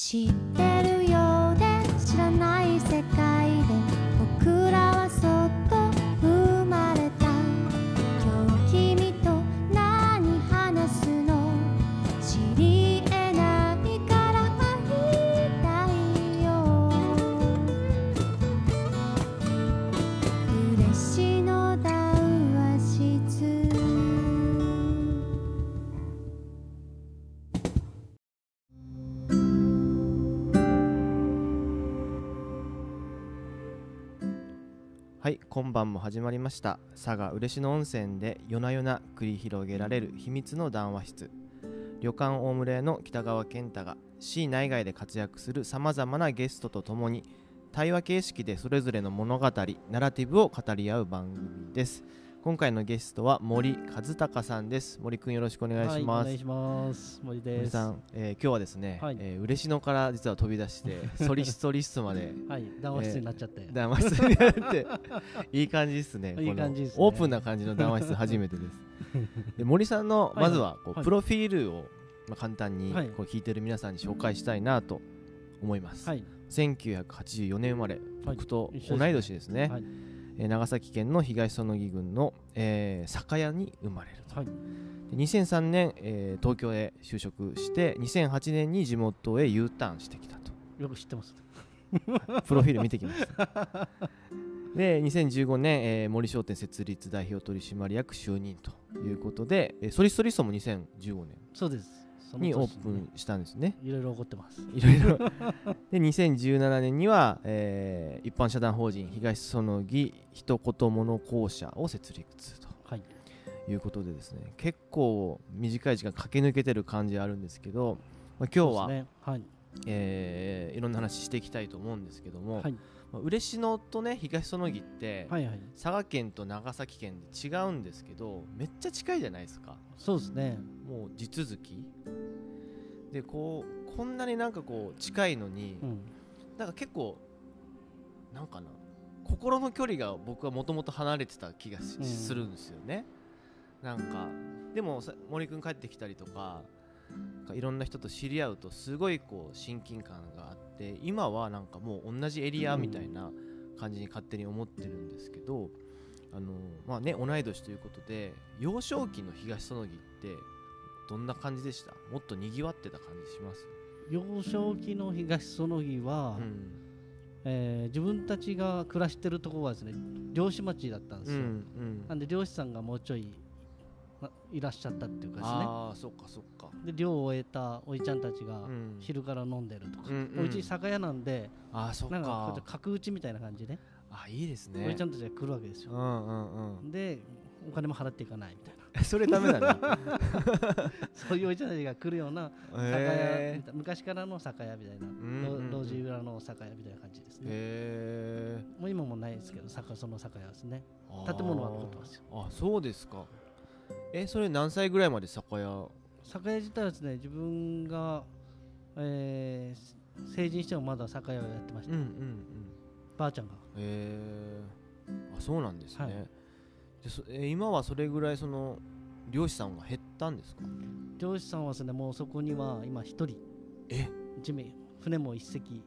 知ってる？今晩も始まりました。佐賀嬉野温泉で夜な夜な繰り広げられる秘密の談話室。旅館大村屋の北川健太が市内外で活躍するさまざまなゲストとともに対話形式でそれぞれの物語ナラティブを語り合う番組です。今回のゲストは森和孝さんです森くんよろしくお願いします、はい、お願いします。森です。森さん、えー今日はですね、はいえー嬉野から実は飛び出して ソリストリストまではい、談話室になっちゃって。談話室になって いい感じですねいい感じですねオープンな感じの談話室初めてです で森さんのはいまずはこう、はいプロフィールを、まあ、簡単にはいこう聞いてる皆さんに紹介したいなと思います、はい。1984年生まれはい僕と同い年ですね、はい。えー長崎県の東園木郡の、えー酒屋に生まれるとはい。で2003年、えー東京へ就職して2008年に地元へ U ターンしてきたとよく知ってます。プロフィール見てきました。で、2015年、えー森商店設立代表取締役就任ということで、えーソリストリストも2015年そうです。にオ年ープンしたんですね。いろいろ起こってます。いろいろ。で、2017年には、えー一般社団法人東園木一言物公社を設立とはい。いうことでですね、結構短い時間駆け抜けてる感じあるんですけど、まあ、今日は、ね。はい。えーいろんな話していきたいと思うんですけども、はい。まあ嬉野とね東園木って、はいはい。佐賀県と長崎県で違うんですけどめっちゃ近いじゃないですかそうですね。もう地続きでこうこんなになんかこう近いのに、うん。なんか結構なんかな心の距離が僕はもともと離れてた気がするんですよねなんかでもさ森くん帰ってきたりとかいろんな人と知り合うとすごいこう親近感があって今はなんかもう同じエリアみたいな感じに勝手に思ってるんですけど、あのまあね同い年ということで幼少期の東園木ってどんな感じでした？もっとにぎわってた感じします？幼少期の東園木は、うん。えー自分たちが暮らしてるところはですね、漁師町だったんですよ。うんうん。なんで漁師さんがもうちょいないらっしゃったっていうかですね。ああそっかそっか。で漁を終えたおいちゃんたちがうん。昼から飲んでるとか、うんうん。うち酒屋なんでああそっなんか角打ちみたいな感じで、あいいですね。おいちゃんたちが来るわけですよ、うんうんうん。でお金も払っていかないみたいな。それダメだね。そういうおいちゃんたちが来るような酒屋みへたい昔からの酒屋みたいな、んうんうん。路地裏の酒屋みたいな感じですね、へもう今もないですけど酒その酒屋ですね。え建物は残ってますよ。あそうですかえそれ何歳ぐらいまで酒屋？酒屋自体はですね自分が、えー成人してもまだ酒屋をやってました、うんうんうん。ばあちゃんが。へえあそうなんですね、はい。でそえ今はそれぐらいその漁師さんは減ったんですか？漁師さんはですねもうそこには今一人。え？地面船も一隻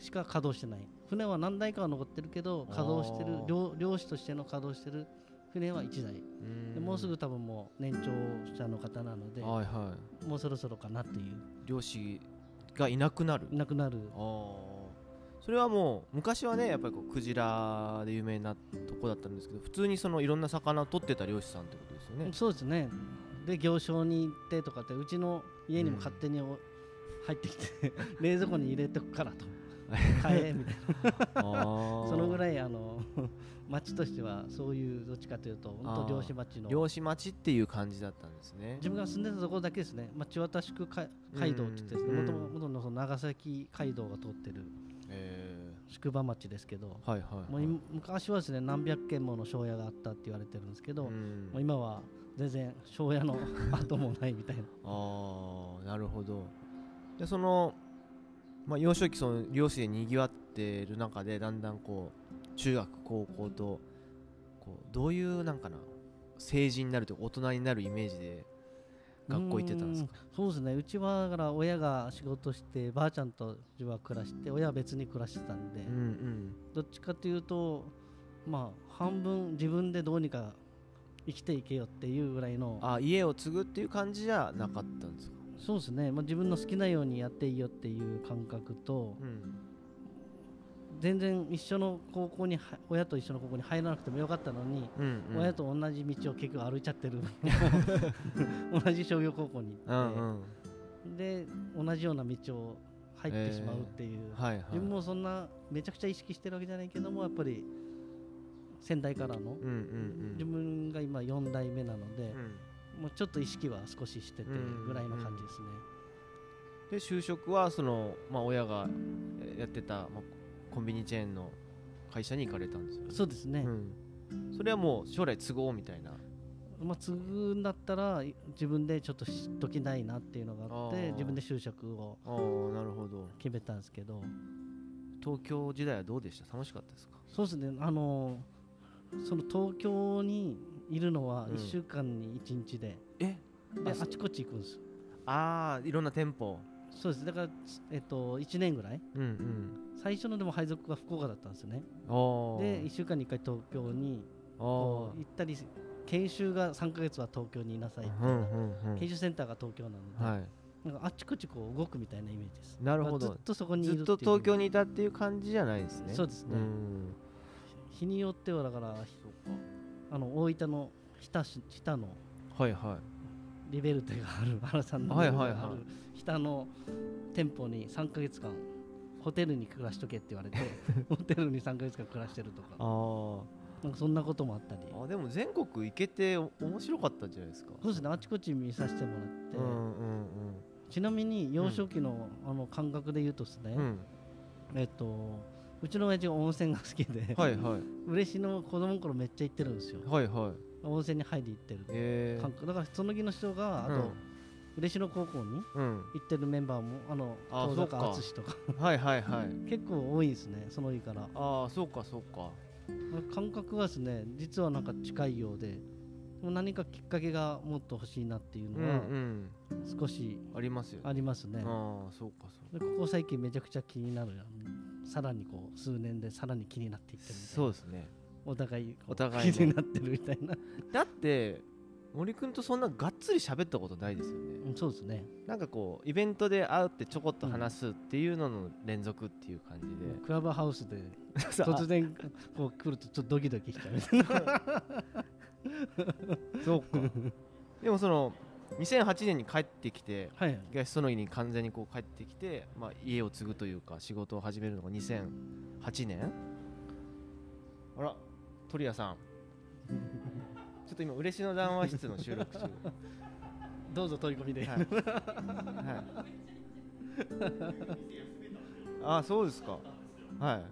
しか稼働してない。船は何台かは残ってるけど稼働してる。漁漁師としての稼働してる船は1台。もうすぐ多分もう年長者の方なのではいはもうそろそろかなっていう。い漁師がいなくなる。いなくなる。それはもう昔はねやっぱりこうクジラで有名なとこだったんですけど普通にそのいろんな魚を取ってた漁師さんってことですよね。そうですね。で行商に行ってとかってうちの家にも勝手にお入ってきて 冷蔵庫に入れてくからと。買えみたいな。そそのぐらいあの町としてはそういうどっちかというと本当漁師町の漁師町っていう感じだったんですね。自分が住んでたところだけですね、まあ、千渡宿海街道って言ってですねうん。もともとのその長崎街道が通ってるえ宿場町ですけど、ー、はいはい、もうい昔はですね何百軒もの庄屋があったって言われてるんですけど、うん。もう今は全然庄屋の跡もないみたいな。ああなるほど。でその、まあ、幼少期その漁師でにぎわってる中でだんだんこう中学高校とこうどういうなんかな成人になると大人になるイメージで学校行ってたんですか？そうですね。うちはだから親が仕事してばあちゃんと自分は暮らして親は別に暮らしてたんで、うんうん。どっちかというとまあ半分自分でどうにか生きていけよっていうぐらいのあ家を継ぐっていう感じじゃなかったんですか？そうですね、まあ、自分の好きなようにやっていいよっていう感覚とうん全然一緒の高校には親と一緒の高校に入らなくてもよかったのに、うんうん。親と同じ道を結局歩いちゃってる。同じ商業高校にう行って、んうん。で同じような道を入ってしまうっていう、はいはい。自分もそんなめちゃくちゃ意識してるわけじゃないけどもやっぱり先代からのうんうん自分が今4代目なのでう、ん。もうちょっと意識は少ししててぐらいの感じですね、で就職はその、まあ、親がえやってた、まあ、コンビニチェーンの会社に行かれたんですよね。そうですね、うん、それはもう将来都合みたいな。まあ、継ぐんだったらい自分でちょっと知っときたいなっていうのがあって自分で就職をなるほど。決めたんですけど。東京時代はどうでした？楽しかったですか？そうですね。あのその東京にいるのはうん。1週間に1日で、え？あそであちこち行くんですよ。ああいろんな店舗そうです。だから、えっと、1年ぐらい。うんうん。最初のでも配属が福岡だったんですよね。で1週間に1回東京に行ったり研修が3ヶ月は東京にいなさいみたいな、うんうんうん。研修センターが東京なので、はなんかあっちこっちこう動くみたいなイメージです。なるほど。まあずっとそこにい、いるずっと東京ににいたっていう感じじゃないですね。そうですね。ん。日によってはだからあの大分の日田市日田のはいはリベルテがある原さんのリベルテがある日田の店舗に3ヶ月間ホテルに暮らしとけって言われて ホテルに3ヶ月間暮らしてるとか。なんかそんなこともあったり。ーあでも全国行けてお面白かったんじゃないですか？そうですね。あちこち見させてもらって、うんうんちなみに幼少期の,、あの感覚で言うとですね、うん。うんえっとうちの親父が温泉が好きで、はいはい。嬉しの子供の頃めっちゃ行ってるんですよ。はいはい温泉に入り行ってるえー。感覚だからその木の人があと、うん嬉野高校にうん。行ってるメンバーもあの坂淳とか。はいはいはい。結構多いですねその日から。ああそうかそうか。感覚がですね実はなんか近いようで何かきっかけがもっと欲しいなっていううんうのはん。少しありますよ。ありますね、ああそうかそうでここ最近めちゃくちゃ気になるさらにこう数年でさらに気になっていってるそうですねお互いお互いね気になってるみたいな、だって森くんとそんながっつり喋ったことないですよね。うんそうですね。なんかこうイベントで会うってちょこっと話すっていうのの連続っていう感じで、クラブハウスで 突然こう来るとちょっとドキドキしちゃう。みたいなそうか。でもその2008年に帰ってきてはい東その家に完全にこう帰ってきて、まあ、家を継ぐというか仕事を始めるのが2008年あら鳥谷さん。ちょっと今嬉野談話室の収録中。どうぞ問い込みで、はい、はい、あそうですか。はい。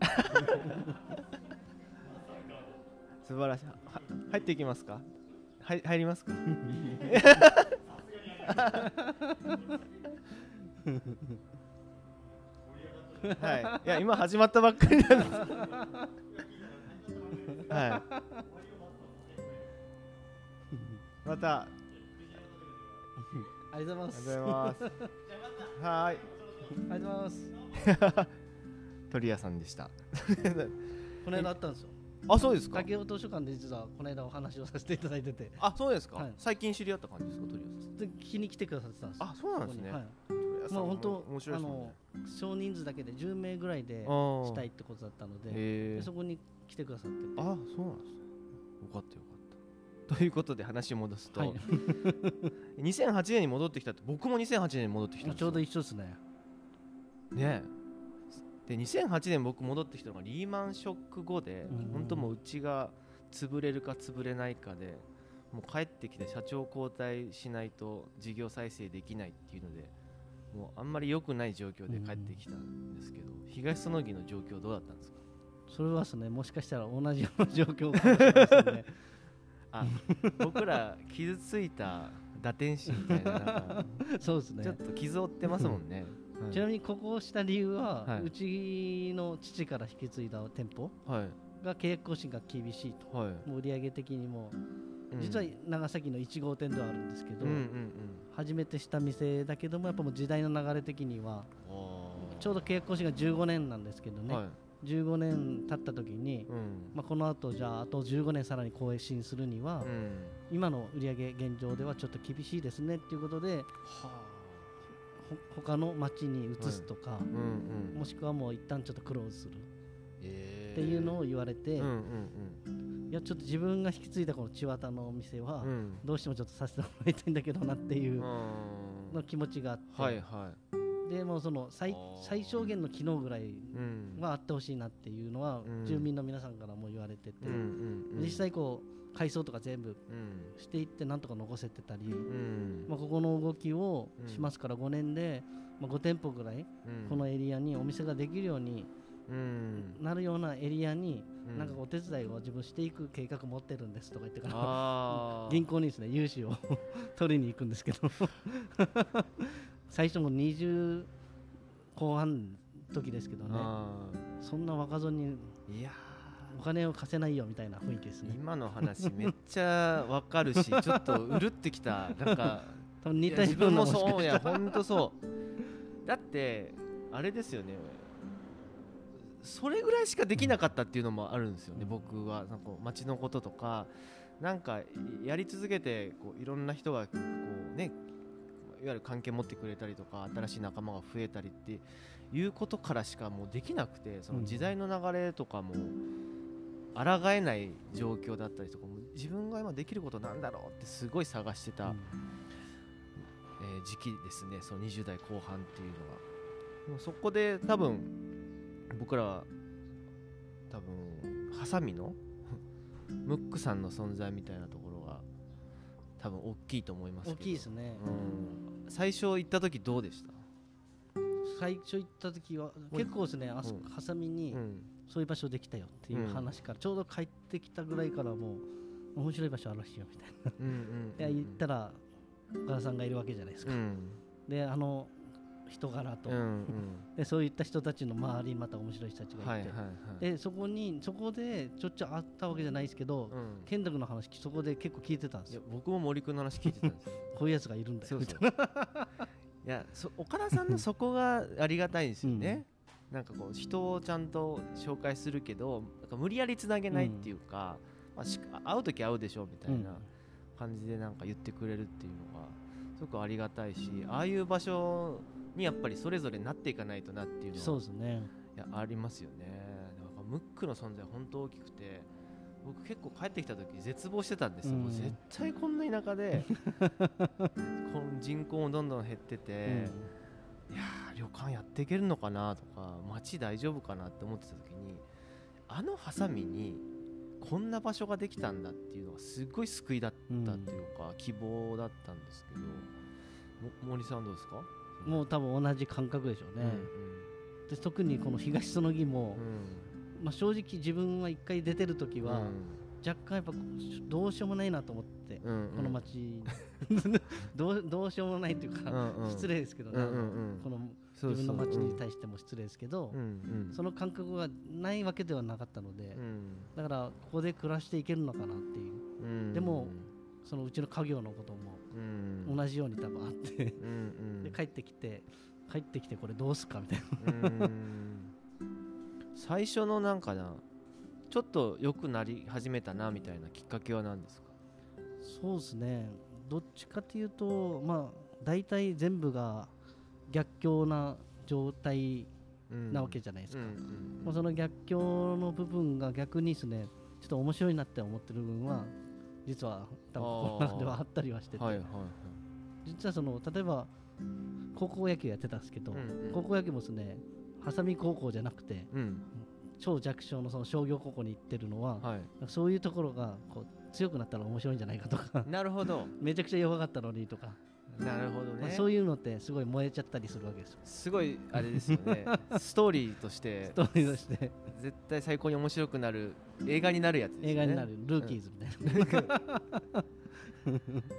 素晴らしい。は入っていきますか？はい入りますか？はいいや今始まったばっかりなんですはいまたありがとうございます。はーい。ありがとうございます 鳥屋さんでした。この間あったんですよあ、そうですか？竹雄図書館で実はこの間お話をさせていただいててあ、そうですか。はい最近知り合った感じですか、鳥屋さん。で気に来てくださってたんですよあ、そうなんですね。ここにはい鳥屋さんまあ本当面白いですもんね。少人数だけで10名ぐらいでしたいってことだったのでそこに来てくださっててあ、そうなんですね。よかったよかった。ということで話を戻すと、はい 2008年に戻ってきたって、僕も2008年に戻ってきた。ちょうど一緒ですねねで2008年僕戻ってきたのがリーマンショック後で、うん本当もううちが潰れるか潰れないかでもう帰ってきて社長交代しないと事業再生できないっていうのでもうあんまり良くない状況で帰ってきたんですけど、東園木の状況どうだったんですか？それはですねもしかしたら同じような状況かもしれないですね。あ僕ら傷ついた打天使みたいな そうですね。ちょっと傷負ってますもんね、はい。ちなみにここをした理由は、はい。うちの父から引き継いだ店舗はい。が契約更新が厳しいと。はい。もう売上的にもうん実は長崎の1号店ではあるんですけど、初めてした店だけどもやっぱもう時代の流れ的にはちょうど契約更新が15年なんですけどね、はい。15年経った時に、うん。まあ、この後じゃああと15年さらに更新するには、うん。今の売上現状ではちょっと厳しいですねっていうことで他の町に移すとか、もしくはもう一旦ちょっとクローズするえっていうのを言われて、いやちょっと自分が引き継いだこの千綿のお店は、どうしてもちょっとさせてもらいたいんだけどなっていううん。の気持ちがあって、はいはでもうその最最小限の機能ぐらいはあってほしいなっていうのは、うん。住民の皆さんからも言われてて、実際こう改装とか全部うん。していってなんとか残せてたり、うん。まあ、ここの動きをしますから5年で、まあ、5店舗ぐらいうん。このエリアにお店ができるようにうん。なるようなエリアにうんなんかお手伝いを自分していく計画持ってるんですとか言ってから 銀行にですね融資を 取りに行くんですけど。最初も20後半の時ですけどねあそんな若造にーいやお金を貸せないよみたいな雰囲気ですね。今の話めっちゃわかるしちょっとうるってきた。なんか似た自分もそういや本当そう。だってあれですよねそれぐらいしかできなかったっていうのもあるんですよね、僕はなんか街のこととかなんかやり続けてこういろんな人がこうねいわゆる関係持ってくれたりとか新しい仲間が増えたりっていうことからしかもうできなくてその時代の流れとかも抗えない状況だったりとかも自分が今できることなんだろうってすごい探してた、うん。えー時期ですねその20代後半っていうのがでもそこで多分僕らは多分ハサミの ムックさんの存在みたいなところが多分大きいと思いますけど。大きいですね。うん、最初行った時どうでした、最初行った時はうん。結構ですねあそうん。ハサミにうん。そういう場所できたよっていう話からちょうど帰ってきたぐらいからもう面白い場所あるらしいよみたいな。うんうんいや言ったら岡田さんがいるわけじゃないですか、うん。であの人柄と、うんうん。でそういった人たちの周りにまた面白い人たちがいて、でそこにそこでちょっちゅう会ったわけじゃないですけど、うん。健太君の話そこで結構聞いてたんですよ。僕も森君の話聞いてたんですよ。こういうやつがいるんだよ。みたいそういやそ岡田さんのそこがありがたいんですよね、なんかこう人をちゃんと紹介するけどなんか無理やりつなげないっていうか、まあ、し会う時会うでしょみたいな感じでなんか言ってくれるっていうのがすごくありがたいしああいう場所にやっぱりそれぞれなっていかないとなっていうのはそうですね。いやありますよね。だからムックの存在本当大きくて僕結構帰ってきた時絶望してたんですよ、うん。絶対こんな田舎で この人口もどんどん減ってて、いやー旅館やっていけるのかなとか街大丈夫かなって思ってた時にあのハサミにこんな場所ができたんだっていうのがすっごい救いだったっていうか、希望だったんですけども森さんどうですか？うんもう多分同じ感覚でしょうね、で特にこの東園木もう、ん。まあ、正直自分は一回出てる時は、うん。うん若干やっぱどうしようもないなと思って、うんうん。この街。どうどうしようもないっていうか、うんうん。失礼ですけどね、うんうんうん。この自分の街に対しても失礼ですけど、うんうん。その感覚がないわけではなかったので、うん。だからここで暮らしていけるのかなっていう。うん。でもそのうちの家業のこともうん同じように多分あって、うんうん。で帰ってきて帰ってきてこれどうすっかみたいな。うん。最初のなんかなちょっと良くなり始めたなみたいなきっかけは何ですか？そうですね。どっちかというとまあ大体全部が逆境な状態なわけじゃないですか、まあ、その逆境の部分が逆にですね。ちょっと面白いなって思ってる部分は実は多分この中ではあったりはしてて、はいはいはい。実はその例えば高校野球やってたんですけど、うんうん。高校野球もですね波佐見高校じゃなくてうん。超弱小のその商業高校に行ってるのは、はい。そういうところがこう強くなったら面白いんじゃないかとか。なるほど。めちゃくちゃ弱かったのにとか、なるほどね。まあそういうのってすごい燃えちゃったりするわけですよ。すごいあれですよね。ストーリーとして。ストーリーとして。絶対最高に面白くなる映画になるやつですよね。映画になるルーキーズみたいな、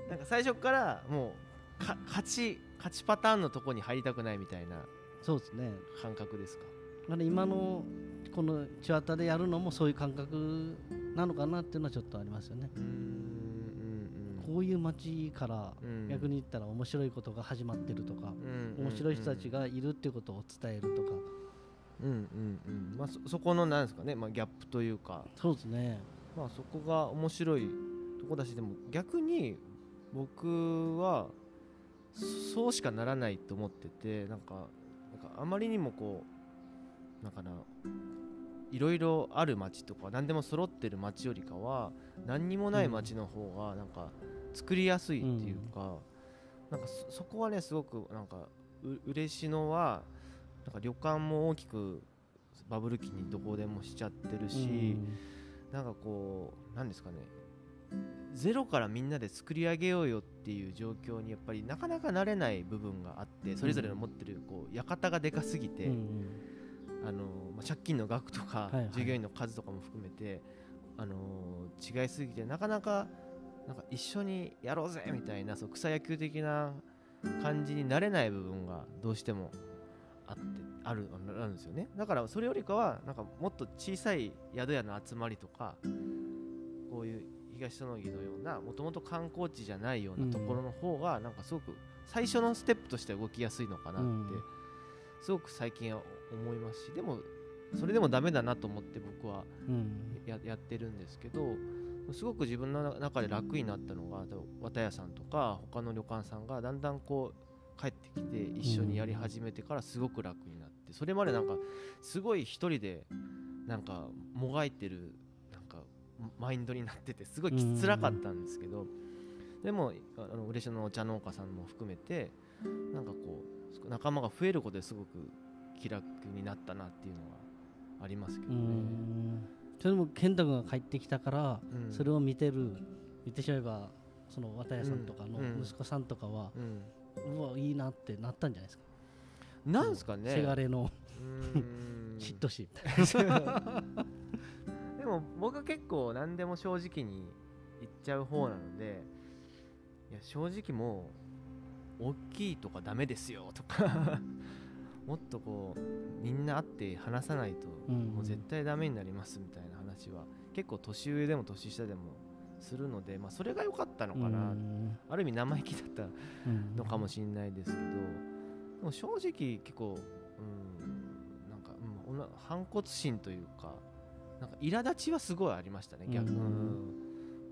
なんか最初からもうか勝ち勝ちパターンのとこに入りたくないみたいな。そうですね。感覚ですか？だから今のこのチュアタでやるのもそういう感覚なのかなっていうのはちょっとありますよね。うーんこういう街から逆に言ったら面白いことが始まってるとか、面白い人たちがいるっていうことを伝えるとか。うんうんうん。まあ、そそこのなんですかね、まあ、ギャップというか。そうですね、まあ、そこが面白いとこだしでも逆に僕はそうしかならないと思っててなんかなんかあまりにもこうなんかないろいろある街とか何でも揃ってる街よりかは何にもない街の方がなんか作りやすいっていうか、うん、なんかそこはねすごくなんかう嬉しのはなんか旅館も大きくバブル期にどこでもしちゃってるし、うん、なんかこう何ですかねゼロからみんなで作り上げようよっていう状況にやっぱりなかなかなれない部分があってそれぞれの持ってるこう館がでかすぎて、うん、あのまあ、借金の額とか、従業員の数とかも含めて、あの違いすぎてなかなかなんか一緒にやろうぜみたいなそう草野球的な感じになれない部分がどうしてもあってあるあるんですよね。だからそれよりかはなんかもっと小さい宿屋の集まりとかこういう東園木のようなもともと観光地じゃないようなところの方がなんかすごく最初のステップとして動きやすいのかなってすごく最近は思いますしでもそれでもダメだなと思って僕はや,、やってるんですけどすごく自分の中で楽になったのが綿屋さんとか他の旅館さんがだんだんこう帰ってきて一緒にやり始めてからすごく楽になってそれまでなんかすごい一人でなんかもがいてるなんかマインドになっててすごいきつらかったんですけどでもあの嬉野のお茶農家さんも含めてなんかこう仲間が増えることですごく気楽になったなっていうのはありますけどね。それも健太君が帰ってきたから、うん、それを見てる言ってしまえばその綿谷さんとかの息子さんとかは、うん、うわいいなってなったんじゃないですか。なんですかね。せがれの嫉妬しみたいな。でも僕は結構何でも正直に言っちゃう方なので、いや正直もう大きいとかダメですよとかもっとこうみんな会って話さないともう絶対ダメになりますみたいな話は結構年上でも年下でもするので、まあ、それが良かったのかな、ある意味生意気だったのかもしれないですけど、でも正直結構、うん、なんか、うん、反骨心というかなんか苛立ちはすごいありましたね逆、うん、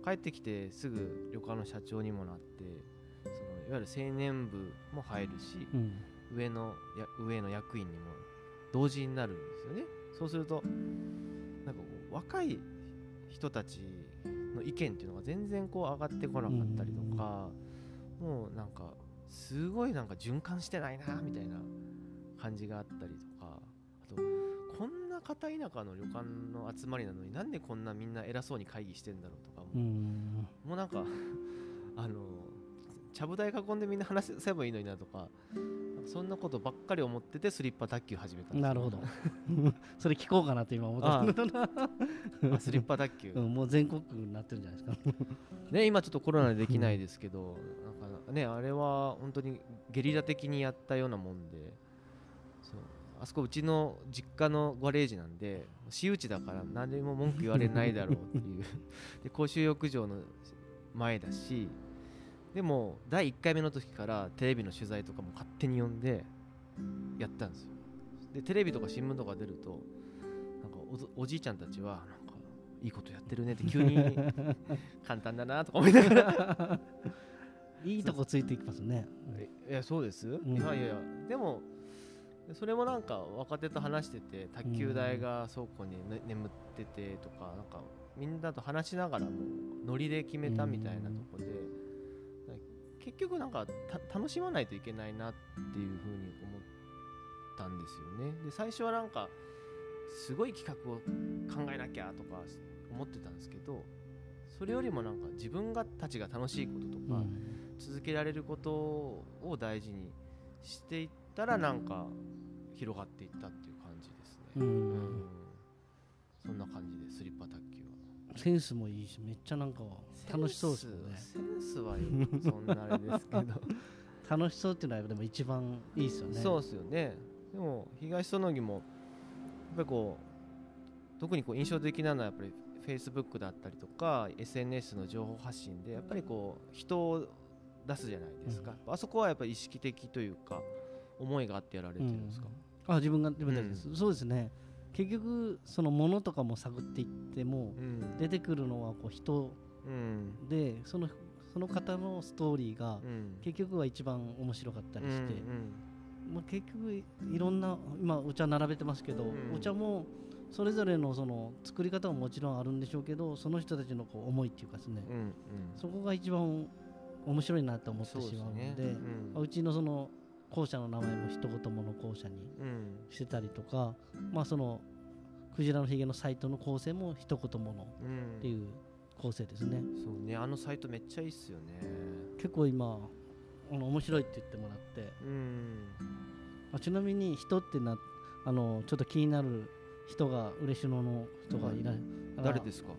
帰ってきてすぐ旅館の社長にもなってそのいわゆる青年部も入るし、うん上のや上の役員にも同時になるんですよね。そうするとなんかこう若い人たちの意見っていうのが全然こう上がってこなかったりとかもうなんかすごいなんか循環してないなみたいな感じがあったりとかあとこんな片田舎の旅館の集まりなのになんでこんなみんな偉そうに会議してんだろうとかももうなんかあのちゃぶ台囲んでみんな話せばいいのになとかそんなことばっかり思っててスリッパ卓球始めたなるほど。それ聞こうかなって今思った。スリッパ卓球、うん、もう全国になってるんじゃないですか。ね今ちょっとコロナでできないですけど、なんかねあれは本当にゲリラ的にやったようなもんでそう。あそこうちの実家のガレージなんで私有地だから何でも文句言われないだろうっていう。で公衆浴場の前だしでも第1回目の時からテレビの取材とかも勝手に呼んでやったんですよ。でテレビとか新聞とか出るとなんかおじいちゃんたちはなんかいいことやってるねって急に 簡単だなとか思いながら。いいとこついていきますね。いやそうです、うん、いやいやでもそれもなんか若手と話してて卓球台が倉庫に、ね、眠っててとかなんかみんなと話しながらもノリで決めたみたいなとこで、結局なんか楽しまないといけないなっていうふうに思ったんですよね。で最初はなんかすごい企画を考えなきゃとか思ってたんですけどそれよりもなんか自分がたちが楽しいこととか、続けられることを大事にしていったらなんか広がっていったっていう感じですね、うん、そんな感じでスリッパ卓球センスもいいしめっちゃなんか楽しそうですよね。センスはそんなあれですけど。楽しそうっていうのはでも一番いいですよね。そうですよね。でも東園木もやっぱりこう特にこう印象的なのはやっぱりフェイスブックだったりとか SNS の情報発信でやっぱりこう人を出すじゃないですか、うん、あそこはやっぱり意識的というか思いがあってやられてるんですか、うん、あ自分が自分たちです、うん、そうですね結局そのものとかも探っていっても、出てくるのはこう人で、そのその方のストーリーが結局は一番面白かったりして、まあ、結局いろんな今お茶並べてますけど、お茶もそれぞれのその作り方ももちろんあるんでしょうけどその人たちのこう思いっていうかですね、そこが一番面白いなと思ってしまうので、ね。うん、うちのその校舎の名前も一言もの校舎にしてたりとか、うん、まあそのクジラのひげのサイトの構成も一言ものっていう構成ですね、うん、そうねあのサイトめっちゃいいっすよね。結構今あの面白いって言ってもらって、うん、あちなみに人ってなあのちょっと気になる人が嬉野の人がいない、誰ですか？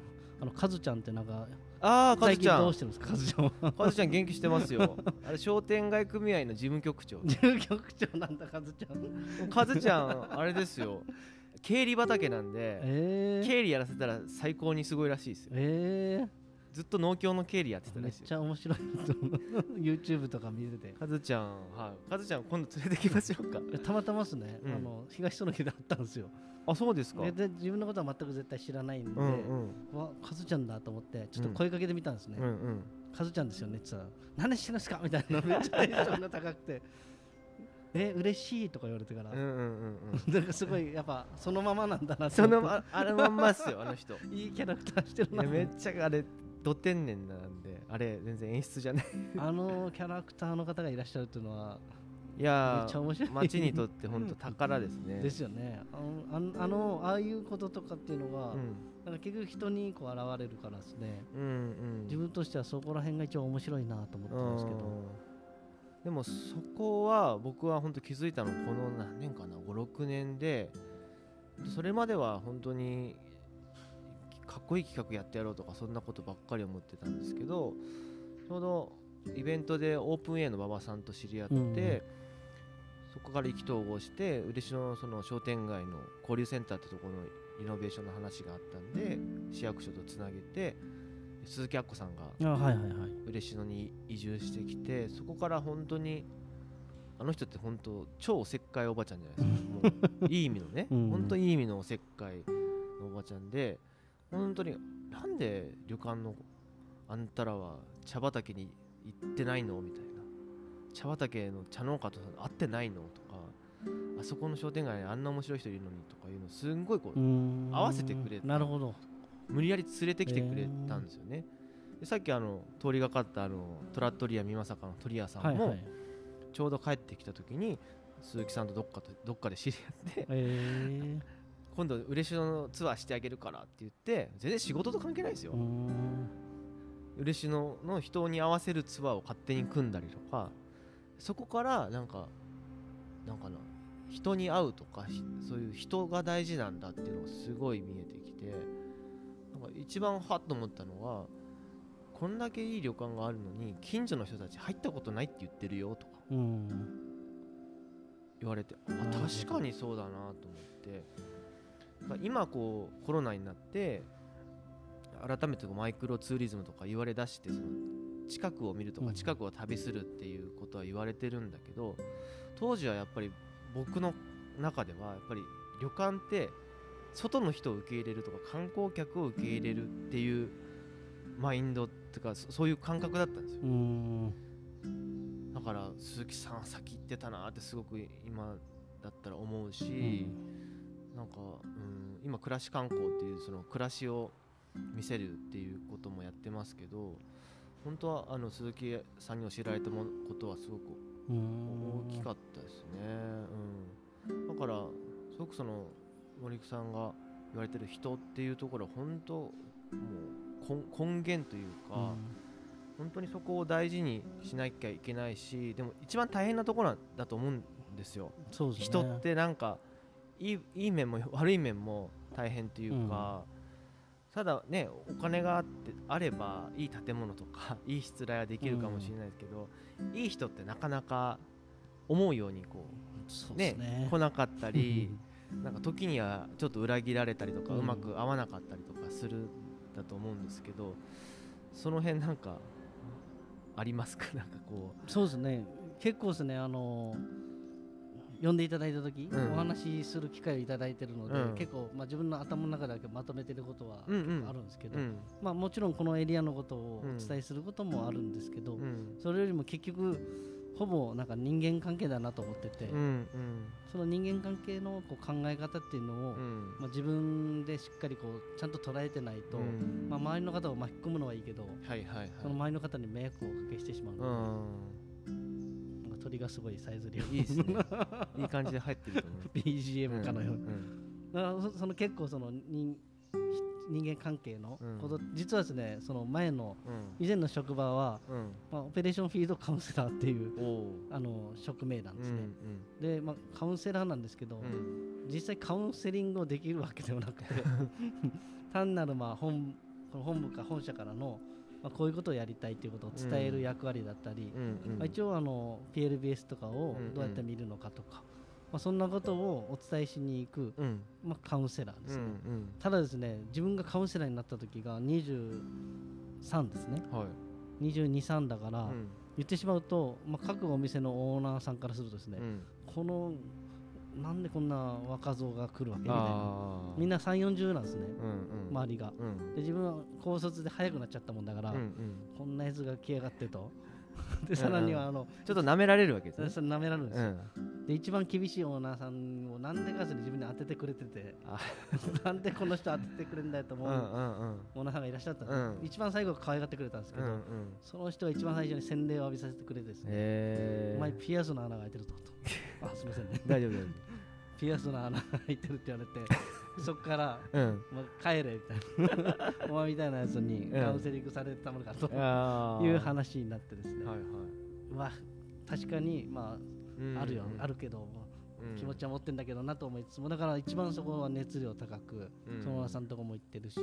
あのカズちゃんってなんかああカズちゃん。どうしてるんですか？カズちゃんカズちゃん元気してますよ。あれ商店街組合の事務局長。事務局長なんだカズちゃん。カズちゃんあれですよ。経理畑なんで、えー、経理やらせたら最高にすごいらしいですよ。えーずっと農協の経理やってためっちゃ面白い YouTube とか見てて。カズちゃんはい。カズちゃん今度連れてきましょうか。たまたまですね、うん、あの東園家で会ったんですよ。あそうですか。で自分のことは全く絶対知らないんで、うんうん、わカズちゃんだと思ってちょっと声かけてみたんですね、うんうん、カズちゃんですよねって言ったら何してるんですかみたいなめっちゃテンションが高くて。え嬉しいとか言われてから、うんうんうんうん、なんかすごいやっぱそのままなんだなそのまあれまんまっすよあの人。いいキャラクターしてるなめっちゃあれど天然なんであれ全然演出じゃない。あのキャラクターの方がいらっしゃるっていうのはいや街にとって本当宝ですね。ですよね。あのあのああいうこととかっていうのが、うん、なんか結局人にこう現れるからですね、うんうん、自分としてはそこら辺が一番面白いなと思ったんですけど、でもそこは僕は本当気づいたのこの何年かな？56年でそれまでは本当にこいい企画やってやろうとかそんなことばっかり思ってたんですけどちょうどイベントでオープン A の馬場さんと知り合って、うん、そこから意気投合して嬉野のその商店街の交流センターってところのイノベーションの話があったんで市役所とつなげて鈴木アッコさんが嬉野に移住してきてそこから本当にあの人って本当超おせっかいおばちゃんじゃないですか。いい意味のね、うん、本当いい意味のおせっかいのおばちゃんで本当になんで旅館のあんたらは茶畑に行ってないの？みたいな。茶畑の茶農家と会ってないの？とかあそこの商店街にあんな面白い人いるのにとかいうのすんごいこう合わせてくれなるほど。無理やり連れてきてくれたんですよね。でさっきあの通りがかったあのトラットリア美作の鳥屋さんも、ちょうど帰ってきた時に鈴木さんとどっかとどっかで知り合って、えー今度嬉野のツアーしてあげるからって言って全然仕事と関係ないですよ。嬉野の人に合わせるツアーを勝手に組んだりとかそこからなんかなんかな人に会うとかそういう人が大事なんだっていうのがすごい見えてきてなんか一番ハッと思ったのはこんだけいい旅館があるのに近所の人たち入ったことないって言ってるよとか。言われてあ確かにそうだなと思って。今こうコロナになって改めてマイクロツーリズムとか言われだしてその近くを見るとか近くを旅するっていうことは言われてるんだけど当時はやっぱり僕の中ではやっぱり旅館って外の人を受け入れるとか観光客を受け入れるっていうマインドっていうかそういう感覚だったんですよ。だから鈴木さん先行ってたなってすごく今だったら思うし、なんか、うん、今暮らし観光っていうその暮らしを見せるっていうこともやってますけど本当はあの鈴木さんに教えられたことはすごく大きかったですね、うん、だからすごくその森久さんが言われてる人っていうところは本当もう根源というか、本当にそこを大事にしなきゃいけないしでも一番大変なところだと思うんですよ。すね、人ってなんかいいいい面も悪い面も大変というか、うん、ただねお金があってあればいい建物とか いい失礼はできるかもしれないですけど、うん、いい人ってなかなか思うようにこうね、ね、来なかったりなんか時にはちょっと裏切られたりとか、うまく合わなかったりとかするだと思うんですけどその辺なんかありますか？なんかこう。そうですね。結構ですね。あの呼んでいただいた時、うん、お話しする機会をいただいてるので、うん、結構、まあ、自分の頭の中だけまとめてることはあるんですけど、うん。うん、まあ、もちろんこのエリアのことをお伝えすることもあるんですけど、それよりも結局ほぼなんか人間関係だなと思ってて、うんうん、その人間関係のこう考え方っていうのを、うん、まあ、自分でしっかりこうちゃんと捉えてないと、うん、まあ、周りの方を巻き込むのはいいけど、はいはいはい、その周りの方に迷惑をおかけしてしまうので、鳥がすごいさえずりをいいですね。いい感じで入ってると思う BGM かのように、うんうん、その結構その人人間関係のこと、うん、実はですねその前の、以前の職場は、まあ、オペレーションフィールドカウンセラーっていうあの職名なんですね、うんうん、で、まあ、カウンセラーなんですけど、実際カウンセリングをできるわけではなくて 単なるまあ本本部か本社からのまあ、こういうことをやりたいということを伝える役割だったり、まあ、一応あの PLBS とかをどうやって見るのかとか、まあ、そんなことをお伝えしに行く、うん、まあ、カウンセラーですね、ただですね自分がカウンセラーになった時が23ですね、はい、223だから、うん、言ってしまうと、まあ、各お店のオーナーさんからするとですね、うん、このなんでこんな若造が来るわけみたいな。みんな3 4 0なんですね、うんうん、周りが、うん、で自分は高卒で早くなっちゃったもんだから、うんうん、こんなやつが来やがってと。でさらにはあの、ちょっと舐められるわけですね。舐められるんですよ、で一番厳しいオーナーさんをなんでかずに自分に当ててくれてて なんでこの人当ててくれるんだよと思うオーナーさん。がいらっしゃったんです、うん、一番最後可愛がってくれたんですけど、うんうん、その人が一番最初に洗礼を浴びさせてくれてですねお前ピアスの穴が開いてるぞと。あすみませんね。大丈夫大丈夫ピアスの穴が開いてるって言われて そこから、うん、まあ、帰れみたいな。お前みたいなやつにカウンセリングされてたものかと、いう話になってですね、はいはい、まあ確かにまあ、あるよ、あるけど、気持ちは持ってんだけどなと思いつつもだから一番そこは熱量高く友達さんのとこも行ってるし、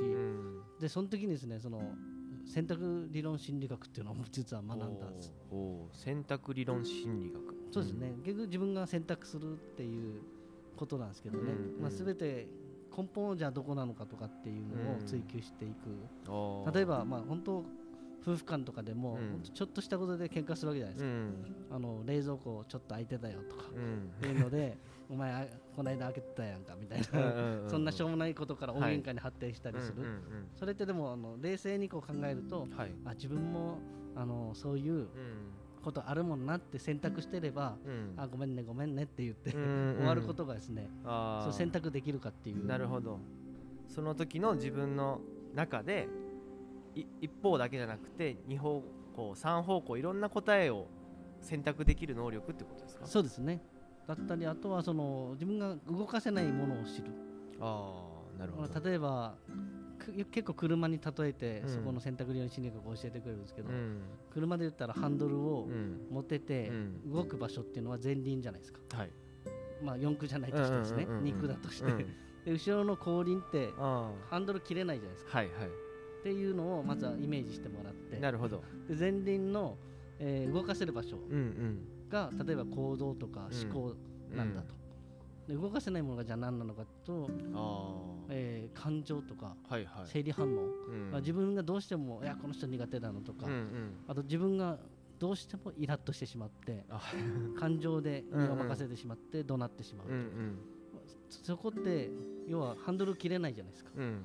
でその時にですねその選択理論心理学っていうのを実は学んだんです。選択理論心理学。そうですね、結局自分が選択するっていうことなんですけどね、まあ、全て根本じゃあどこなのかとかっていうのを追求していく、例えばまあ本当夫婦間とかでも、ちょっとしたことで喧嘩するわけじゃないですか、あの冷蔵庫ちょっと開いてたよとか、っていうので お前この間開けてたやんかみたいな。そんなしょうもないことから大喧嘩に発展したりする、それってでもあの冷静にこう考えると、あ自分もあのそういう、ことあるもんなって選択してれば、うん、あごめんねごめんねって言って終わることがですねそう選択できるかっていう。なるほど。その時の自分の中で一方だけじゃなくて二方向三方向いろんな答えを選択できる能力ってことですか？そうですね。だったりあとはその自分が動かせないものを知る。ああなるほど。例えば結構車に例えて、そこの選択理論心理学を教えてくれるんですけど、車で言ったらハンドルを持ってて、動く場所っていうのは前輪じゃないですか、はい、まあ四駆じゃないとしてですね、二駆だとして、で後ろの後輪ってハンドル切れないじゃないですか、はいはい、っていうのをまずはイメージしてもらって。なるほど。で前輪の、えー、動かせる場所が、例えば行動とか思考なんだと、で動かせないものがじゃあ何なのかと、えー、感情とか、はいはい、生理反応、うん。まあ、自分がどうしてもいやこの人苦手なのとか、うんうん、あと自分がどうしてもイラッとしてしまって感情で身を任せてしまって怒鳴ってしまうと、うんうん、そこって要はハンドル切れないじゃないですか、うん、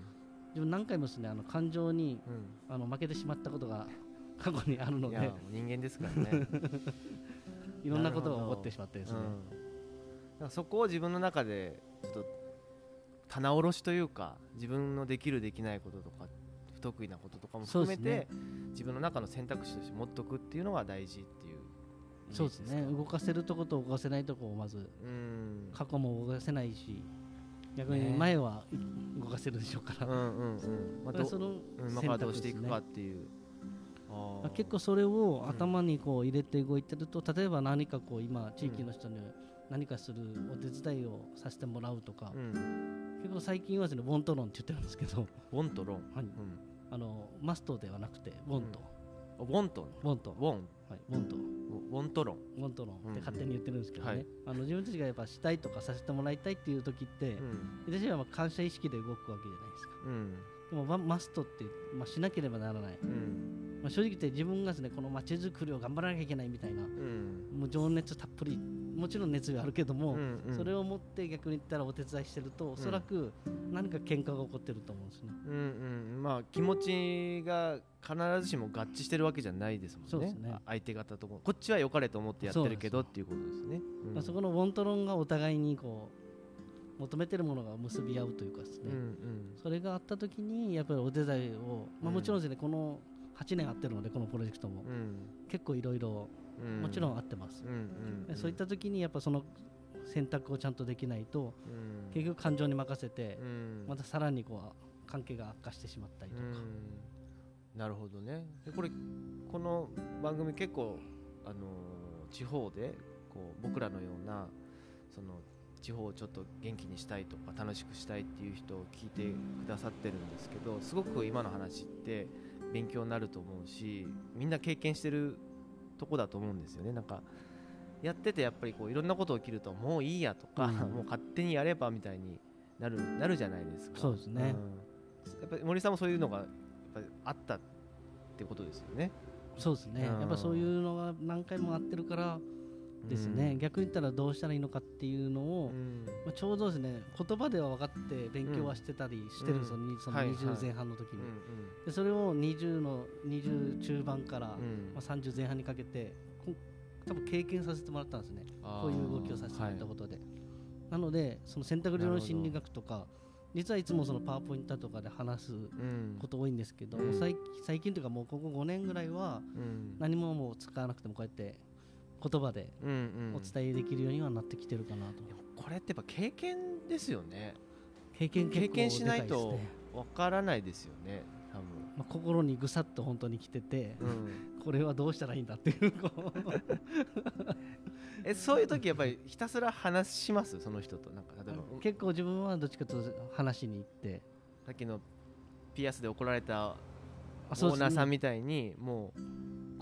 自分何回もですねあの感情に、うん、あの負けてしまったことが 過去にあるので。人間ですからね。いろんなことが起こってしまってですね、そこを自分の中でちょっと棚卸しというか自分のできるできないこととか不得意なこととかも含めて、ね、自分の中の選択肢として持っとくっていうのが大事っていうそうですね。動かせるとこと動かせないとこをまず過去も動かせないし逆に前は動かせるでしょうから、ね、うんうんうん。まあ、その選択、ね、どうしていくかっていう。結構それを頭にこう入れて動いてると、例えば何かこう今地域の人に何かするお手伝いをさせてもらうとか、うん、結構最近はですねボントロンって言ってるんですけど。ボントロン、はい、うん、あのマストではなくてボント、うん、ボントボント。ボン。はいボント。ボントロン。ボントロンって勝手に言ってるんですけどね、あの自分たちがやっぱしたいとかさせてもらいたいっていう時って、うん、私はまあ感謝意識で動くわけじゃないですか、でもマストって、まあ、しなければならない、まあ、正直言って自分がですねこの街づくりを頑張らなきゃいけないみたいな、もう情熱たっぷりもちろん熱があるけども、うんうん、それを持って逆に言ったらお手伝いしてるとおそらく何か喧嘩が起こってると思うんですね。うんうん、まあ気持ちが必ずしも合致してるわけじゃないですもんね。ね。相手方とここっちは良かれと思ってやってるけどっていうことですね。うん、まあ、そこのウォントロンがお互いにこう求めてるものが結び合うというかですね、うんうん、それがあった時にやっぱりお手伝いを、まあ、もちろんですね、この8年あってるのでこのプロジェクトも、結構いろいろもちろん合ってます、そういった時にやっぱその選択をちゃんとできないと、結局感情に任せて、またさらにこう関係が悪化してしまったりとか、なるほどね。でこれこの番組結構あの地方でこう僕らのようなその地方をちょっと元気にしたいとか楽しくしたいっていう人を聞いてくださってるんですけどすごく今の話って勉強になると思うしみんな経験してるとこだと思うんですよね。なんかやっててやっぱりこういろんなこと起きるともういいやとか、うん、もう勝手にやればみたいになるなるじゃないですか。そうですね、うん、やっぱり森さんもそういうのがやっぱりあったってことですよね。そうですね、うん、やっぱそういうのが何回もあってるからですね、うん、逆に言ったらどうしたらいいのかっていうのを、うん、まあ、ちょうどですね言葉では分かって勉強はしてたりしてるんですよ、うん、その20前半の時に、でそれを20の20中盤から、まあ、30前半にかけて多分経験させてもらったんですね。こういう動きをさせてもらったことで、はい、なのでその選択理論心理学とか実はいつもそのパワーポイントとかで話すこと多いんですけど、最最近というかもうここ5年ぐらいは何ももう使わなくてもこうやって言葉でお伝えできるようにはなってきてるかなと、うん、これってやっぱ経験ですよね。経験経験しないとわからないですよね多分、まあ、心にぐさっと本当にきてて、うん、これはどうしたらいいんだっていう えそういう時やっぱりひたすら話します？その人と。なんか例えば。結構自分はどっちかと話しに行って。さっきのピアスで怒られたオーナーさんみたいにもう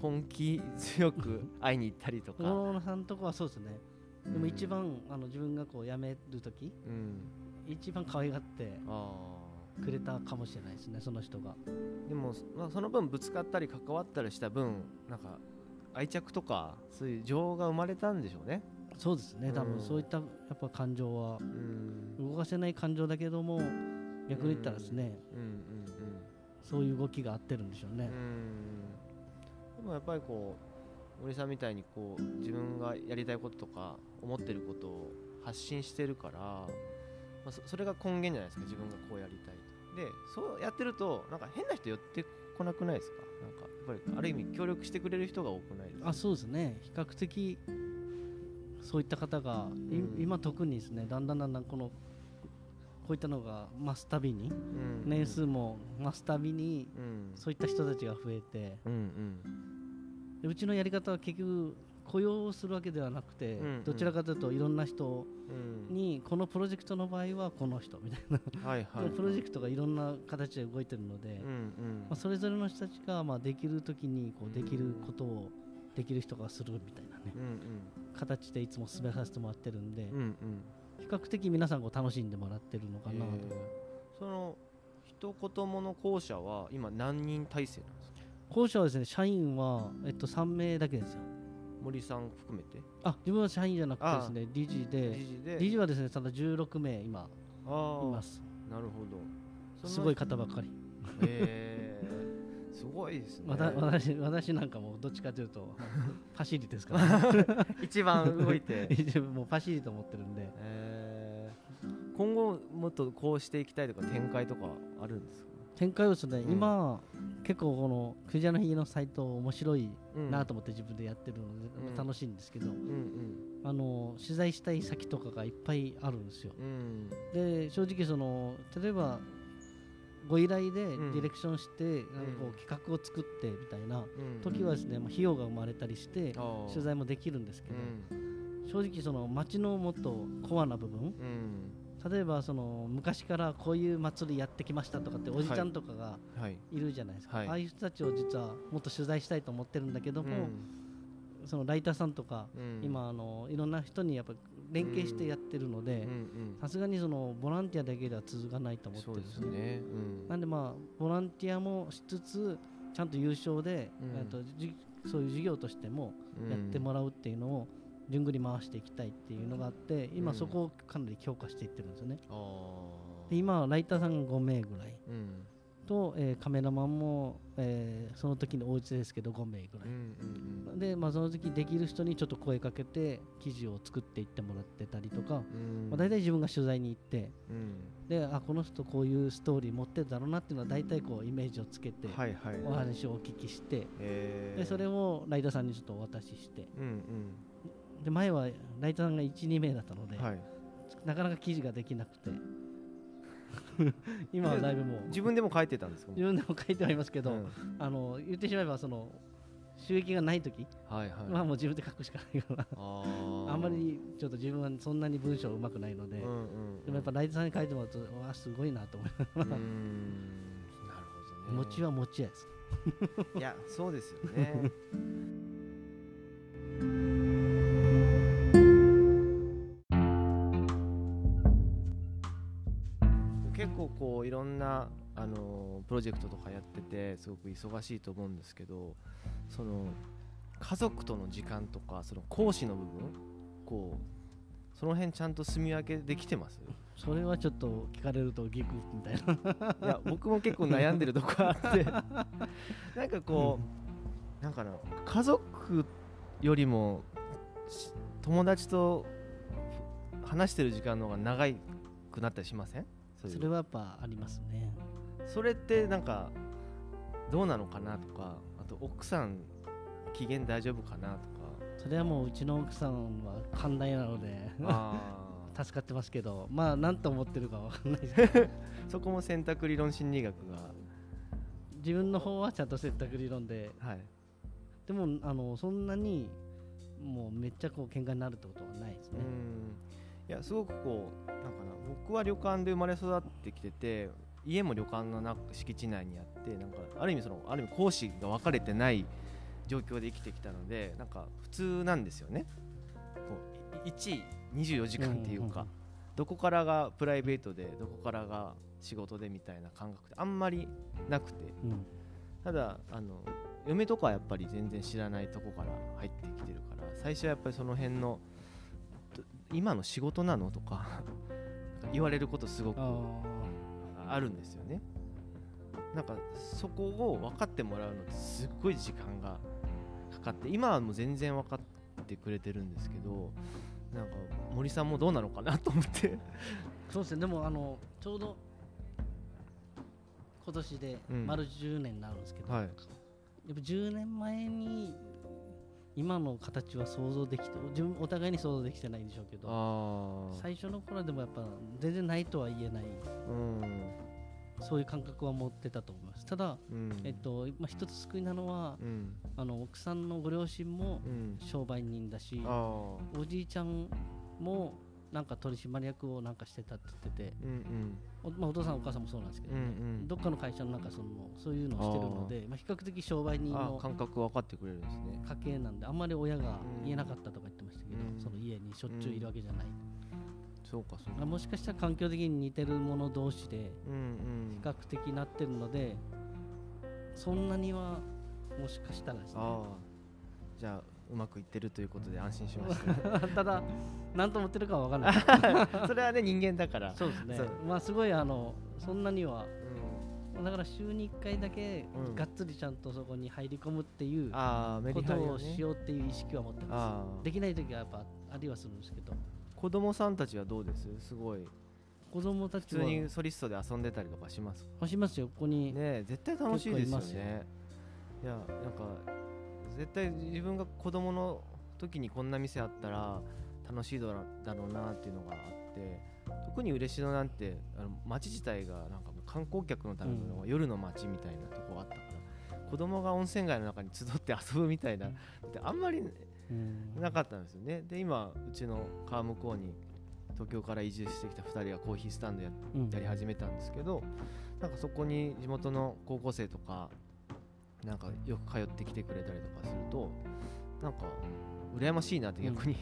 根気強く会いに行ったりとか。大野さんとこはそうですね。でも一番、あの自分がこう辞める時、うん、一番可愛がってくれたかもしれないですねその人が。でも、まあ、その分ぶつかったり関わったりした分なんか愛着とかそういう情が生まれたんでしょうね。そうですね多分そういったやっぱ感情は、動かせない感情だけども逆に言ったらですね、そういう動きが合ってるんでしょうね、うんでもやっぱりこう森さんみたいにこう自分がやりたいこととか思ってることを発信してるから、まあ、それが根源じゃないですか自分がこうやりたいと。でそうやってるとなんか変な人寄ってこなくないですか？なんかやっぱりある意味協力してくれる人が多くないですか？あそうですね。比較的そういった方が、うん、今特にですねだんだんだんだんこのこういったのが増すたびに、うん、年数も増すたびに、うん、そういった人たちが増えて、うちのやり方は結局雇用するわけではなくて、どちらかというといろんな人に、このプロジェクトの場合はこの人みたいな。はいはい、プロジェクトがいろんな形で動いてるので、まあ、それぞれの人たちがまあできる時にこうできることをできる人がするみたいなね、形でいつも進めさせてもらってるんで、うんうん、比較的皆さんこう楽しんでもらってるのかなと、その一言もの校舎は今何人体制なんですか？校舎はですね社員は、えっと、3名だけですよ。森さん含めて？あ自分は社員じゃなくてですね理事で。理事で。理事はですねただ16名今います。なるほど。すごい方ばっかり。へえすごいですね。私私なんかもどっちかというと パシリですから。一番動いて。もうパシリと思ってるんで、今後もっとこうしていきたいとか展開とかあるんですか？展開をですね、うん、今結構このクジラの日のサイト面白いなと思って自分でやってるので、うん、楽しいんですけど、うんうん、あの取材したい先とかがいっぱいあるんですよ。で正直その例えばご依頼でディレクションして、うん、こう企画を作ってみたいな時はですね、まあ、費用が生まれたりして取材もできるんですけど、正直その街のもっとコアな部分、例えばその昔からこういう祭りやってきましたとかっておじちゃんとかがい。るじゃないですか、はい、ああいう人たちを実はもっと取材したいと思ってるんだけども、うん、そのライターさんとか、うん、今あのいろんな人にやっぱ連携してやってるのでさすがにそのボランティアだけでは続かないと思ってるんですね。なんでまあボランティアもしつつちゃんと優勝で、うん、とそういう事業としてもやってもらうっていうのを順繰り回していきたいっていうのがあって今そこをかなり強化していってるんですよね。で今はライターさんが5名ぐらい、と、えー、カメラマンも、えー、その時のお家ですけど5名ぐらい、うんうん、で、まあ、その時できる人にちょっと声かけて記事を作っていってもらってたりとか、うん。まあ、大体自分が取材に行って、うん、であこの人こういうストーリー持ってるだろうなっていうのは大体こうイメージをつけて、お話をお聞きして、でそれをライターさんにちょっとお渡しして、うんうん、で前はライターさんが12名だったので、はい、なかなか記事ができなくて。今はだいぶもう。自分でも書いてたんですか？自分でも書いてはいますけど、うん、あの言ってしまえばその収益がない時はいはい、まあもう自分で書くしかないから。あんまりちょっと自分はそんなに文章うまくないので、うんうんうん、でもやっぱライトさんに書いてもらうとわあすごいなと思いながらなるほどね。餅は餅屋です。いやそうですよね こういろんなあのプロジェクトとかやっててすごく忙しいと思うんですけどその家族との時間とかその講師の部分こうその辺ちゃんと住み分けできてます？それはちょっと聞かれるとギクみたいな。いや僕も結構悩んでるとこあって。なんかこう、なんかな家族よりも友達と話してる時間の方が長くなったりしません？それはやっぱありますね。それってなんかどうなのかなとかあと奥さん機嫌大丈夫かなとか。それはもううちの奥さんは寛大なので 助かってますけどまあ何と思ってるか分かんないです。そこも選択理論心理学が。自分の方はちゃんと選択理論で、はい、でもあのそんなにもうめっちゃこう喧嘩になるってことはないですねいやすごくこうなんかな僕は旅館で生まれ育ってきてて家も旅館の中敷地内にあってなんかある意味そのある意味講師が分かれてない状況で生きてきたのでなんか普通なんですよね。こう1 24時間っていうか、どこからがプライベートでどこからが仕事でみたいな感覚ってあんまりなくて、うん、ただあの嫁とかはやっぱり全然知らないとこから入ってきてるから最初はやっぱりその辺の今の仕事なの？とか 言われることすごくあるんですよね。なんかそこを分かってもらうのってすっごい時間がかかって今はもう全然分かってくれてるんですけどなんか森さんもどうなのかなと思って。そうですね。でもあのちょうど今年で丸10年になるんですけど、うんはい、やっぱ10年前に今の形は想像できて自分お互いに想像できてないんでしょうけど最初の頃でもやっぱ全然ないとは言えない、うん、そういう感覚は持ってたと思います。ただ、うん、えっとまあ、一つ救いなのは、うん、あの奥さんのご両親も商売人だし、おじいちゃんもなんか取締役をなんかしてたって言ってて、うんうん、おまあ、お父さんお母さんもそうなんですけど、ね。うんうん、どっかの会社のなんかそのそういうのをしてるのでまあ、比較的商売人の感覚分かってくれるんですね。家系なんであんまり親が言えなかったとか言ってましたけど、うん、その家にしょっちゅういるわけじゃない、そうかそうか。もしかしたら環境的に似てるもの同士で比較的なってるので、そんなにはもしかしたらですね。じゃあうまくいってるということで安心しました、ただ何と思ってるかは分からない。それはね人間だから。そうですね。まあすごいあのそんなには、うん、だから週に1回だけがっつりちゃんとそこに入り込むっていうことをしようっていう意識は持ってます、できない時はやっぱありはするんですけど。子供さんたちはどうです？すごい。子供たちは普通にソリストで遊んでたりとかします？しますよ。ここにね絶対楽しいですよね。いやなんか絶対自分が子供の時にこんな店あったら楽しいだろうなっていうのがあって特に嬉野なんてあの街自体がなんかもう観光客のための夜の街みたいなとこあったから、うん、子供が温泉街の中に集って遊ぶみたいなってあんまりなかったんですよね。で今うちの川向こうに東京から移住してきた2人がコーヒースタンドや,、やり始めたんですけど、なんかそこに地元の高校生とかなんかよく通ってきてくれたりとかするとなんか羨ましいなって逆に、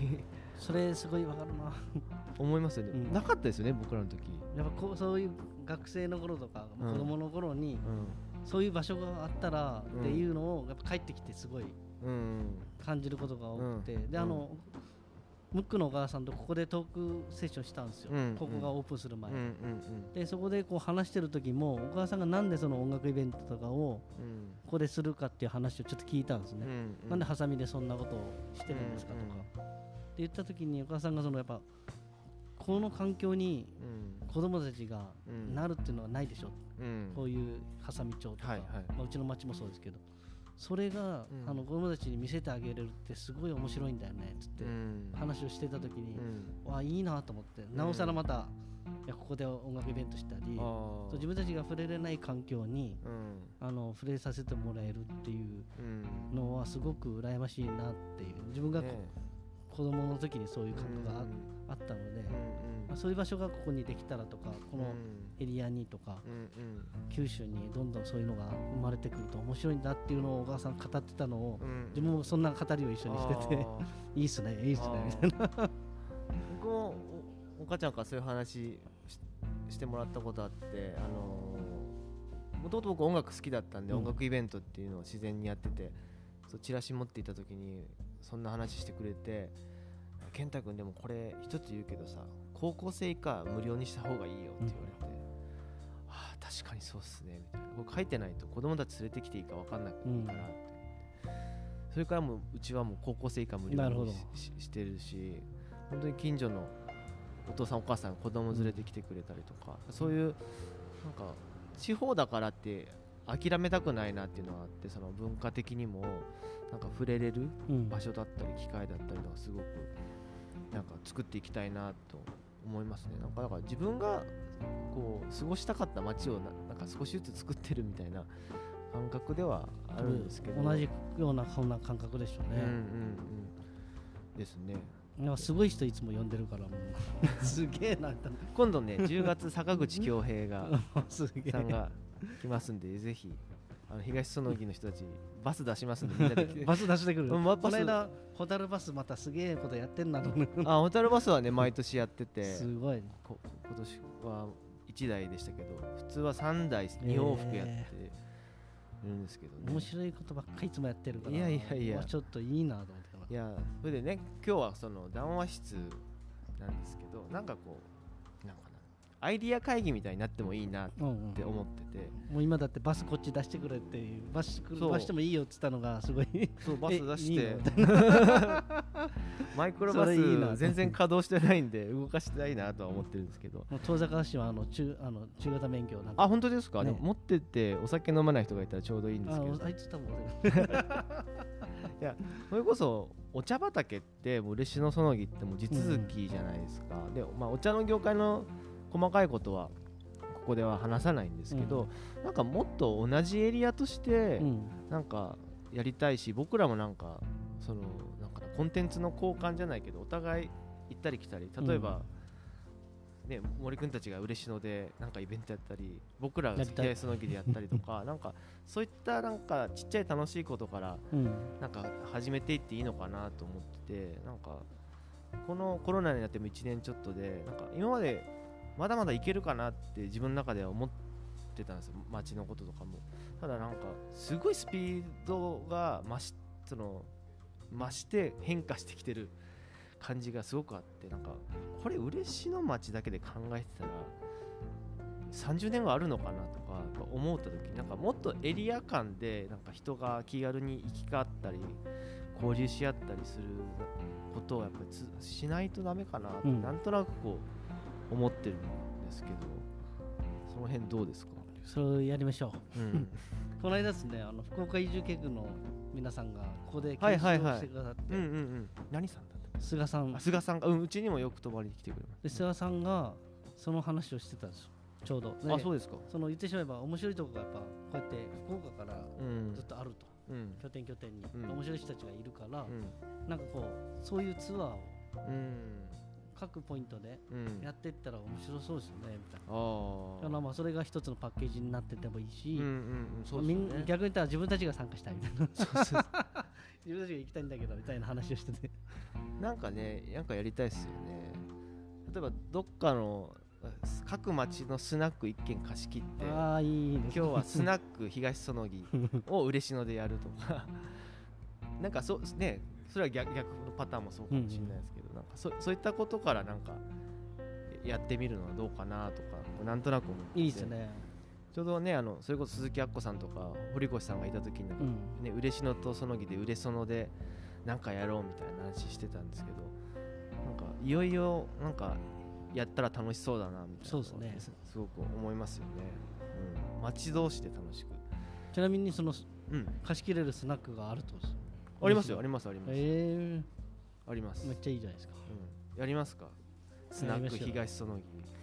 それすごいわかるな。思いますよね、うん。なかったですよね僕らの時、やっぱこうそういう学生の頃とか、うん。子供の頃にうん。そういう場所があったらうん。っていうのをやっぱ帰ってきてすごいうん。感じることが多くて、うん。であの、ムックのお母さんとここでトークセッションしたんですよ、うんここがオープンする前、うんうんでそこでこう話してる時もお母さんがなんでその音楽イベントとかをうん。ここでするかっていう話をちょっと聞いたんですね、うんなんでハサミでそんなことをしてるんですかとか、って言った時にお母さんがそのやっぱこの環境にうん。子供たちがうん。なるっていうのはないでしょ、うん。こういうハサミ町とか、はいはい。まあ、うちの町もそうですけどそれが、うん。あの子供たちに見せてあげれるってすごい面白いんだよねっつってうん。話をしてた時にう、ん。わあいいなと思って。なおさらまた、いやここで音楽イベントしたり自分たちが触れれない環境にうん。あの触れさせてもらえるっていううん。のはすごく羨ましいなっていう。自分がこ、ね子供の時にそういう感覚があ,、ったので、うんまあ、そういう場所がここにできたらとかこのエリアにとか、九州にどんどんそういうのが生まれてくると面白いんだっていうのをお母さん語ってたのをうん。自分もそんな語りを一緒にしてて いいっすねいいっすねみたいな。僕もおお母ちゃんからそういう話ししてもらったことあってあのもともと僕音楽好きだったんで、うん。音楽イベントっていうのを自然にやっててそうチラシ持っていた時にそんな話してくれて「健太君でもこれ一つ言うけどさ高校生以下無料にした方がいいよ」って言われて「ああ確かにそうっすね」みたいな。僕書いてないと子供たち連れてきていいか分かんなくなるからって、それからもううちはもう高校生以下無料にしてるし本当に近所のお父さんお母さん子供連れてきてくれたりとか、そういうなんか地方だからって諦めたくないなっていうのはあってその文化的にもなんか触れれるうん。場所だったり機会だったりとかすごくなんか作っていきたいなと思いますね。なんかだから自分がこう過ごしたかった街をななんか少しずつ作ってるみたいな感覚ではあるんですけど。同じようなそんな感覚でしょうね、うんうんうん。ですね。なんかすごい人いつも呼んでるからもう。すげえな。今度ね10月坂口恭平が さんが来ますんでぜひあの東園木の人たちバス出しますんで みんなで。バス出してくる、うんまこの間ホタルバスまたすげえことやってんなと思う。あホタルバスはね 毎年やってて。すごいこ今年は1台でしたけど普通は3台2往復やってるんですけどね、面白いことばっかりいつもやってるからいやいやいや。ちょっといいなと思って。いやそれでね今日はその談話室なんですけどなんかこうアイディア会議みたいになってもいいなっうんうんて思ってて、もう今だってバスこっち出してくれっていうバスそう。バスしてもいいよって言ったのがすごいそうバス出して。の。マイクロバそれいいな。ス全然稼働してないんで動かしてないなとは思ってるんですけど。遠坂市はあの中あの中型免許なんか。あ本当ですか、ね。持っててお酒飲まない人がいたらちょうどいいんですけど。ああいつ多分 それこそお茶畑ってもう嬉野そのぎってもう地続きじゃないですか、で、まあ、お茶の業界の細かいことはここでは話さないんですけど、なんかもっと同じエリアとしてうん。なんかやりたいし僕らもなんかそのなんかなコンテンツの交換じゃないけどお互い行ったり来たり例えば、ね、森君たちが嬉野でなんかイベントやったり僕らがやりたい。東の木でやったりとか なんかそういったなんかちっちゃい楽しいことからうん。なんか始めていっていいのかなと思っててなんかこのコロナになっても1年ちょっとでなんか今までまだまだいけるかなって自分の中では思ってたんですよ。街のこととかも。ただなんかすごいスピードが増しその増して変化してきてる感じがすごくあってなんかこれ嬉野町だけで考えてたら30年後あるのかなとか思った時なんかもっとエリア間でなんか人が気軽に行き交ったり交流し合ったりすることをやっぱりつしないとダメかなって、うん。なんとなくこう思ってるんですけどその辺どうですか、それをやりましょう。うん、この間ですねあの福岡移住計画の皆さんがここで研修をしてくださって、何さんだった菅さん。あ菅さんが、うん、うちにもよく泊まりに来てくれまで菅さんがその話をしてたんですよ。ちょうど。すあそうですか。その言ってしまえば面白いとこがやっぱこうやって福岡からうん。ずっとあると、うん。拠点拠点に、うん。面白い人たちがいるから、うん。なんかこうそういうツアーをうん各ポイントでうん。やっていったら面白そうですよねみたいな。ああだからまあそれが一つのパッケージになっててもいいし、うんうんうんそうみんですよね。逆に言ったら自分たちが参加したいみたいな。そうそう自分たちが行きたいんだけどみたいな話をしてて。なんかねなんかやりたいっすよね。例えばどっかの各町のスナック一軒貸し切ってああいいね。今日はスナック東園木を嬉野でやるとか。なんかそうねそれは逆逆のパターンもそうかもしれないですけど、なんかそそういったことからなんかやってみるのはどうかなとかなんとなく思って。いいですね。ちょうどねあのそれこそ鈴木アッコさんとか堀越さんがいた時になんか、うん。ね嬉野とその木で嬉園でなんかやろうみたいな話してたんですけどなんかいよいよなんかやったら楽しそうだなみたいなそうですね。すすごく思いますよね、うん、町同士で楽しく。ちなみにそのうん。貸し切れるスナックがあるとありますよ。あります。あります、えあります。えめっちゃいいじゃないですか。うん、やりますか。スナック東園木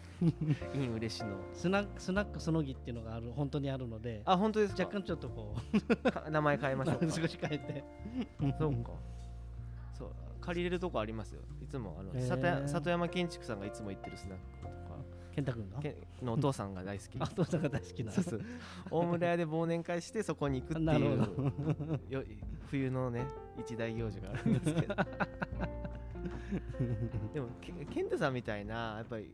イン嬉野スナックスナックそのぎっていうのがある本当にあるので。あ本当ですか。若干ちょっとこか名前変えましょう 少し変えて。そうか。そう借りれるとこありますよ。いつもあの、へー。里山建築さんがいつも行ってるスナック健太君が？けのお父さんが大好き。あ父さんが大好きなそうそう。大村屋で忘年会してそこに行くっていう 冬のね一大行事があるんですけど。でもけ健太さんみたいなやっぱり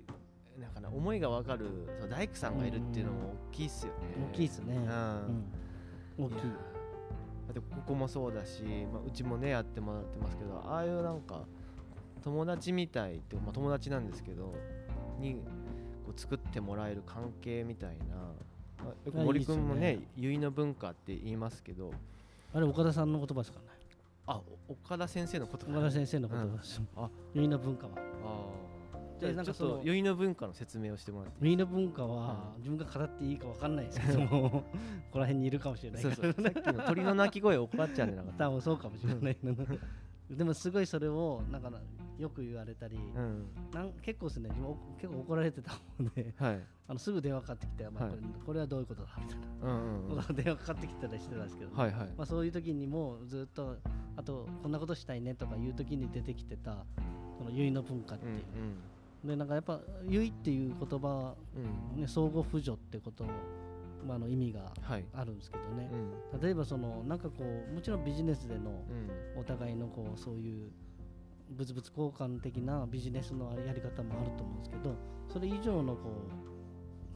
なんかな思いがわかるその大工さんがいるっていうのも大きいっすよね。大きいですね。うん。うん。大きい。やだってここもそうだし、まあ、うちもねやってもらってますけどああいうなんか友達みたいって、まあ、友達なんですけどにこう作ってもらえる関係みたいな、森君もね結の文化って言いますけど。あれ岡田さんの言葉ですからね。あお岡田先生のこと岡田先生の言葉です。あ。結の文化は。あー。じでゃあちょっなんかそのと結の文化の説明をしてもらって結の文化は自分が語っていいか分かんないですけどもここら辺にいるかもしれないそうから。そうさっきの鳥の鳴き声おばあちゃんじゃなかった？多分そうかもしれないでもすごいそれをなんかよく言われたり、うん。なん結構ですね結構怒られてたもんではい。あのすぐ電話かかってきて、まあはい。これこれはどういうことだみたいな。うんうん電話かかってきたりしてたんですけど、はいはい。まあ、そういう時にもずっとあとこんなことしたいねとかいう時に出てきてたその結の文化ってう。んいう、でなんかやっぱ結っていう言葉、うん。うんね、相互扶助ってことまあ、の意味がはい。あるんですけどね。う、ん。例えばそのなんかこうもちろんビジネスでのうん。お互いのこうそういう物々交換的なビジネスのやり方もあると思うんですけどそれ以上のこ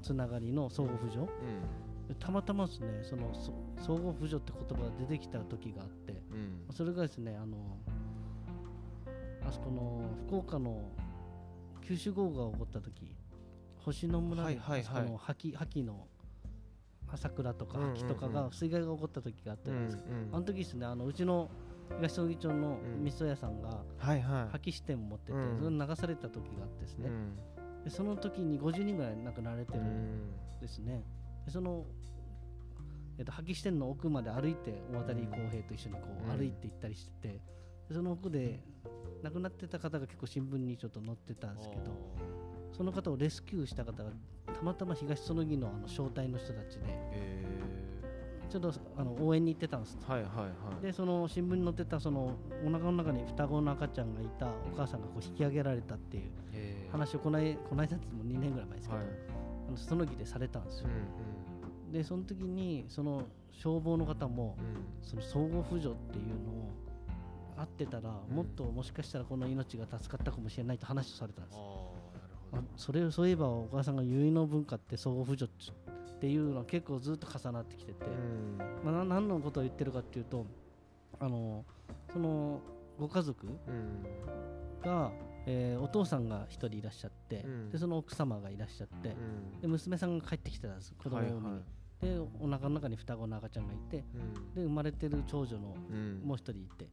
うつながりの相互扶助。うん。たまたまですねそのそ相互扶助って言葉が出てきた時があってうん。それがですねあのあそこの福岡の九州豪雨が起こった時星野村ではいはいはい。の滝滝の朝倉とかうんうんうん。滝とかが水害が起こった時があったんですよ、うんあの時ですねあのうちの東曽木町のうん。味噌屋さんが破棄支店を持ってて、うん。それが流された時があってですね、うん。でその時に50人ぐらい亡くなられてるんうん。ですね、でその、えっと破棄支店の奥まで歩いて大渡公平と一緒にこううん。歩いて行ったりしてて、でその奥で亡くなってた方が結構新聞にちょっと載ってたんですけどその方をレスキューした方がたまたま東園木のあの招待の人たちでへちょっとあの応援に行ってたんです。ーはいはいはい。でその新聞に載ってたそのお腹の中に双子の赤ちゃんがいたお母さんがこう引き上げられたっていう話をこないこの間っても2年ぐらい前ですけど、はい。あのその木でされたんですよ。う、んでその時にその消防の方もうん。うんその相互扶助っていうのを合ってたら、うん。もっともしかしたらこの命が助かったかもしれないと話をされたんです。あー。なるほあどそれをそういえばお母さんが結の文化って相互扶助っていうのは結構ずっと重なってきてて、うん。まあ、な何のことを言ってるかっていうとあのそのご家族うん。が、えーお父さんが一人いらっしゃって、うん。でその奥様がいらっしゃって、うん。で娘さんが帰ってきてたんです子供を産みに、はいはい。でお腹の中に双子の赤ちゃんがいてうん。で生まれてる長女のうん。もう一人いて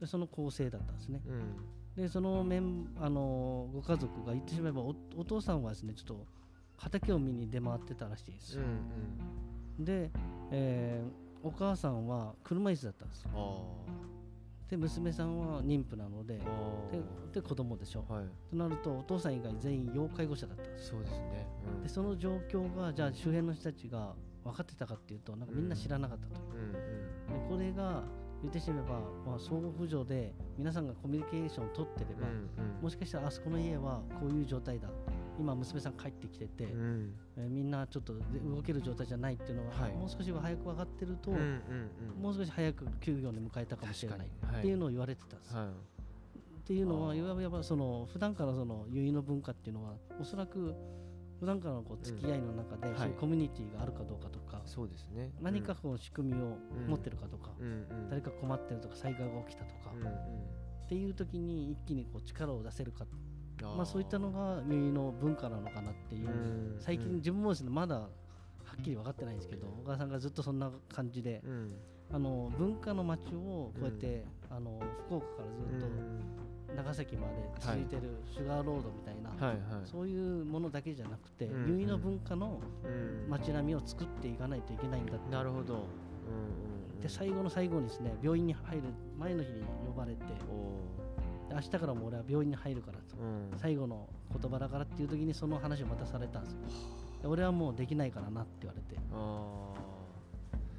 でその構成だったんですね。うんでそのメンあのご家族が言ってしまえばおお父さんはですねちょっと畑を見に出回ってたらしいですうんよ、で、えーお母さんは車椅子だったんですで娘さんは妊婦なのでで子供でしょ、はい。となるとお父さん以外全員要介護者だったんです。そうですね。うん。でその状況がじゃあ周辺の人たちが分かってたかっていうとなんかみんな知らなかったと、うん。でこれが言ってしまえば、まあ、相互扶助で皆さんがコミュニケーションを取ってれば、うんうん。もしかしたらあそこの家はこういう状態だ。今娘さん帰ってきてて、うん。えーみんなちょっと動ける状態じゃないっていうのは、はい。もう少し早く分かってると、うんうんうん。もう少し早く休業に迎えたかもしれないっていうのを言われてたんです、はい。っていうのはいわばその普段からその結の文化っていうのはおそらく普段からのこう付き合いの中で、はい。そういうコミュニティがあるかどうかとか、そうですね。何かこう仕組みを持ってるかとか、誰か困ってるとか災害が起きたとか、っていう時に一気にこう力を出せるか。まあ、そういったのが結の文化なのかなっていう、うん最近うん。自分もですねまだはっきり分かってないんですけど小川さんがずっとそんな感じでうん。あの文化の街をこうやって、あの福岡からずっと長崎まで続いてるシュガーロードみたいな、はいはい。そういうものだけじゃなくて、うん。結の文化のうん。街並みを作っていかないといけないんだって。なるほど。うんうんうん。で最後の最後にですね病院に入る前の日に呼ばれて明日からも俺は病院に入るからと。ーうん。最後の言葉だからっていう時にその話をまたされたんですよ。で俺はもうできないからなって言われて。あ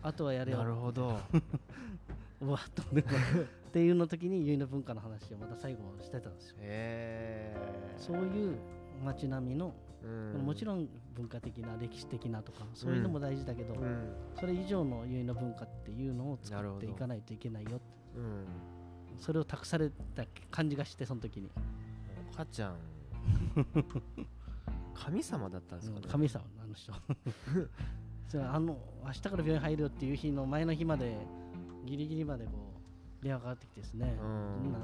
あとはやれよーなるほど。うわっと思ってっていうの時に結の文化の話をまた最後してたんですよ。へえそういう街並みの、うん。もちろん文化的な歴史的なとかそういうのも大事だけど、うん。それ以上の結の文化っていうのを作っていかないといけないようん。それを託された感じがしてその時に、お母ちゃん。神様だったんですかね。うん神様あの人。それあの明日から病院入るよっていう日の前の日までギリギリまでこう電話かかってきてですね、うん。なん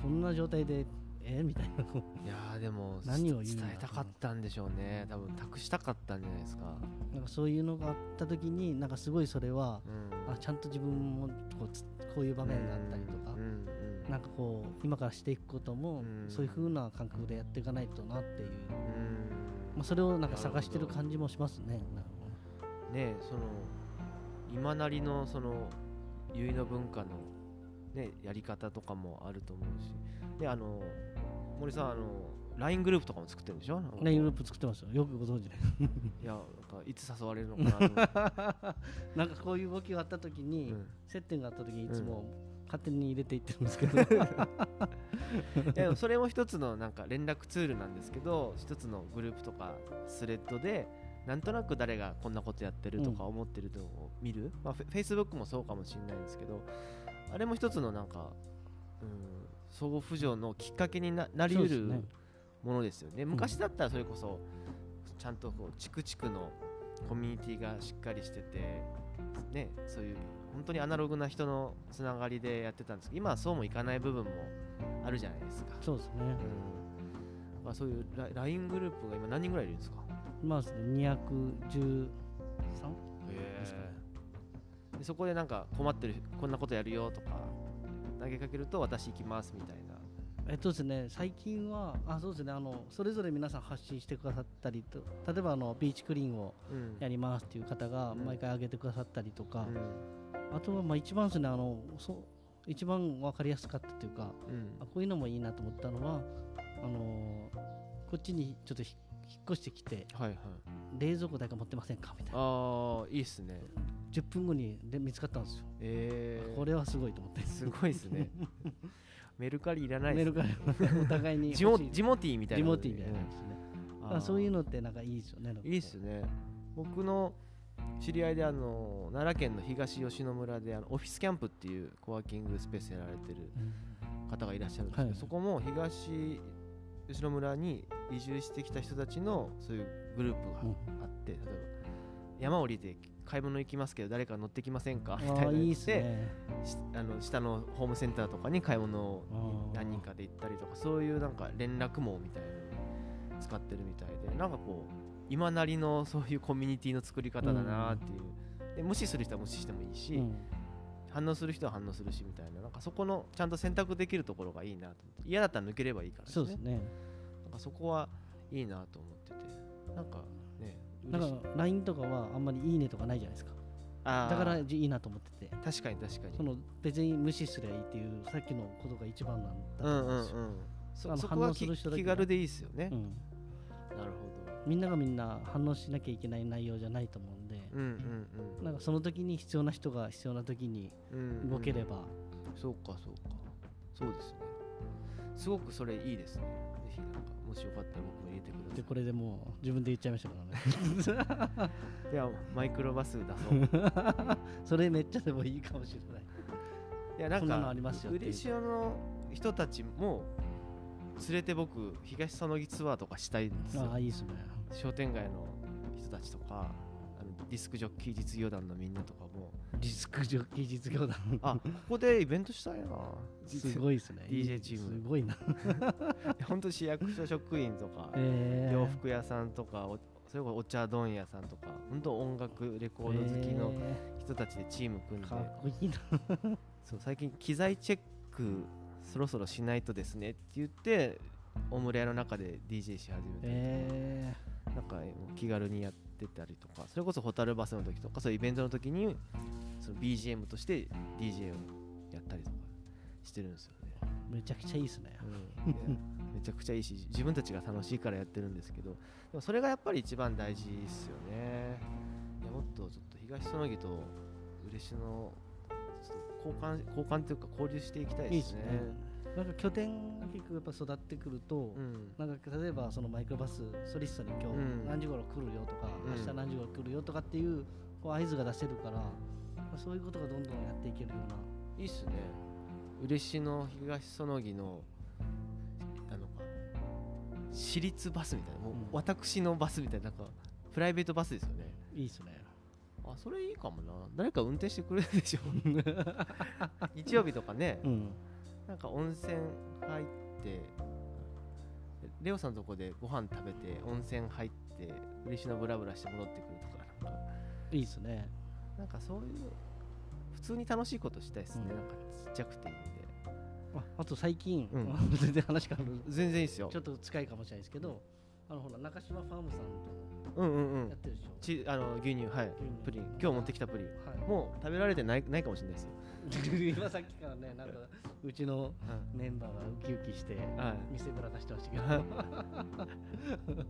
こんな状態でえみたいな。いやーでも何を伝えたかったんでしょうね。多分託したかったんじゃないですか。なんかそういうのがあった時になんかすごいそれはうん。あちゃんと自分もこうつこういう場面があったりとかうんうんなんかこう今からしていくこともうん。そういう風な感覚でやっていかないとなっていう、うん。まあ、それをなんか探してる感じもしますね。ねその今なりのその結の文化のねやり方とかもあると思うし。であの森さんあの LINE グループとかも作ってるんでしょ？なんかこう。ライングループ作ってますよ。よくご存知で。いやなんかいつ誘われるのかな なんかこういう動きがあった時に、うん。接点があった時にいつも勝手に入れていってるんですけど、でもそれも一つのなんか連絡ツールなんですけど一つのグループとかスレッドでなんとなく誰がこんなことやってるとか思ってるのを見る、まあ、フェ Facebook もそうかもしれないんですけどあれも一つのなんか、うん、相互浮上のきっかけにななりうるものですよね。昔だったらそれこそちゃんとこう地区地区のコミュニティがしっかりしててねそういう本当にアナログな人のつながりでやってたんですけど今はそうもいかない部分もあるじゃないですか、そうですね。うん、だからそういうラ LINE グループが今何人ぐらいいるんですか？まあ213ですかねでそこでなんか困ってるこんなことやるよとか投げかけると私行きますみたいな。えっとですね最近はあそうですねあのそれぞれ皆さん発信してくださったりと例えばあのビーチクリーンをうん。やりますっていう方がうん。毎回上げてくださったりとか、うあとはまあ一番ですねあのそう一番分かりやすかったというかんうん。あこういうのもいいなと思ったのはあのこっちにちょっとひ引っ越してきてはいはい。冷蔵庫だけ持ってませんか？みたいな。ああいいっすね。10分後にで見つかったんですよ、えー、これはすごいと思って。すごいですね。メルカリいらないメですールからお互いにジモジモティーみたいなジモティーみたいなですね、うん。そういうののってなんかいいですよねいいっすね。僕の知り合いであの奈良県の東吉野村であのオフィスキャンプっていうコワーキングスペースやられてるうん。方がいらっしゃるんですけど、はい。そこも東吉野村に移住してきた人たちのそういうグループがあって、例えば山降りて買い物行きますけど誰か乗ってきませんか？みたいな言ってあの下のホームセンターとかに買い物あー。に何人かで行ったりとかそういうなんか連絡網みたいなのに使ってるみたいでなんかこう今なりのそういうコミュニティの作り方だなっていう、で無視する人は無視してもいいし、うん反応する人は反応するしみたいななんかそこのちゃんと選択できるところがいいなと思って。嫌だったら抜ければいいからですね。そうですね。なんかそこはいいなと思ってて。なんかねだか嬉しい。ら LINE とかはあんまりいいねとかないじゃないですか。だからいいなと思ってて。確かに確かに。その別に無視すりゃいいっていうさっきのことが一番なんだとうんうんうん思うん。ですよ、そそこはき反応する人だけ気軽でいいですよね、うん。なるみんながみんな反応しなきゃいけない内容じゃないと思ううんうんうん。なんかその時に必要な人が必要な時にうんうん。動ければ、そうかそうか。そうですね。すごくそれいいですね。ぜひなんかもしよかったら僕も入れてください。でこれでもう自分で言っちゃいましたからね。いやマイクロバス出そうそれめっちゃでもいいかもしれない。いやなんかありますよっていう。嬉野の人たちも連れて僕東そのぎツアーとかしたいんですよ。ああいいっすね。商店街の人たちとかディスクジョッキー実業団のみんなとかも。ディスクジョッキー実業団。あここでイベントしたいな。すごいですね。DJ チー。ムすごいな。本当市役所職員とか、えー。洋服屋さんとかおそれこそお茶問屋さんとか本当音楽レコード好きのえ人たちでチーム組んで、ーかっこいいな。そう最近機材チェックそろそろしないとですねって言ってオムレアの中で DJ し始めて、えなんか気軽にやってたりとかそれこそホタルバスの時とかそういうイベントの時にその BGM として DJ をやったりとかしてるんですよね、ーめちゃくちゃいいですね。うん、めちゃくちゃいいし自分たちが楽しいからやってるんですけどでもそれがやっぱり一番大事ですよね。いやもっとちょっと東園木と嬉野交換交換というか交流していきたいですねなんか拠点が結構やっぱ育ってくると、うん。なんか例えばそのマイクロバスソリストに今日うん。何時頃来るよとか、うん。明日何時頃来るよとかっていうこう合図が出せるから、まあそういうことがどんどんやっていけるような。いいっすね。嬉野東園木のあの私立バスみたいなもううん。私のバスみたいななんかプライベートバスですよね。いいですね。あそれいいかもな。誰か運転してくれるでしょ。日曜日とかね。うんなんか温泉入ってレオさんのとこでご飯食べて温泉入って嬉野ブラブラして戻ってくるとかなんか。いいですね。なんかそういう普通に楽しいことしたいですね、うん。なんかちっちゃくていいんで。ああと最近、うん。全然話変わる。全然いいですよ。ちょっと近いかもしれないですけどあのほら中島ファームさんうんうんうん。とやってるでしょ、ちあの牛乳はい。牛乳。プリン。今日持ってきたプリン。はい、もう食べられてないないかもしれないですよ、今さっきからねなんかうちのメンバーがウキウキしてはい。店ぶら出してましたけど。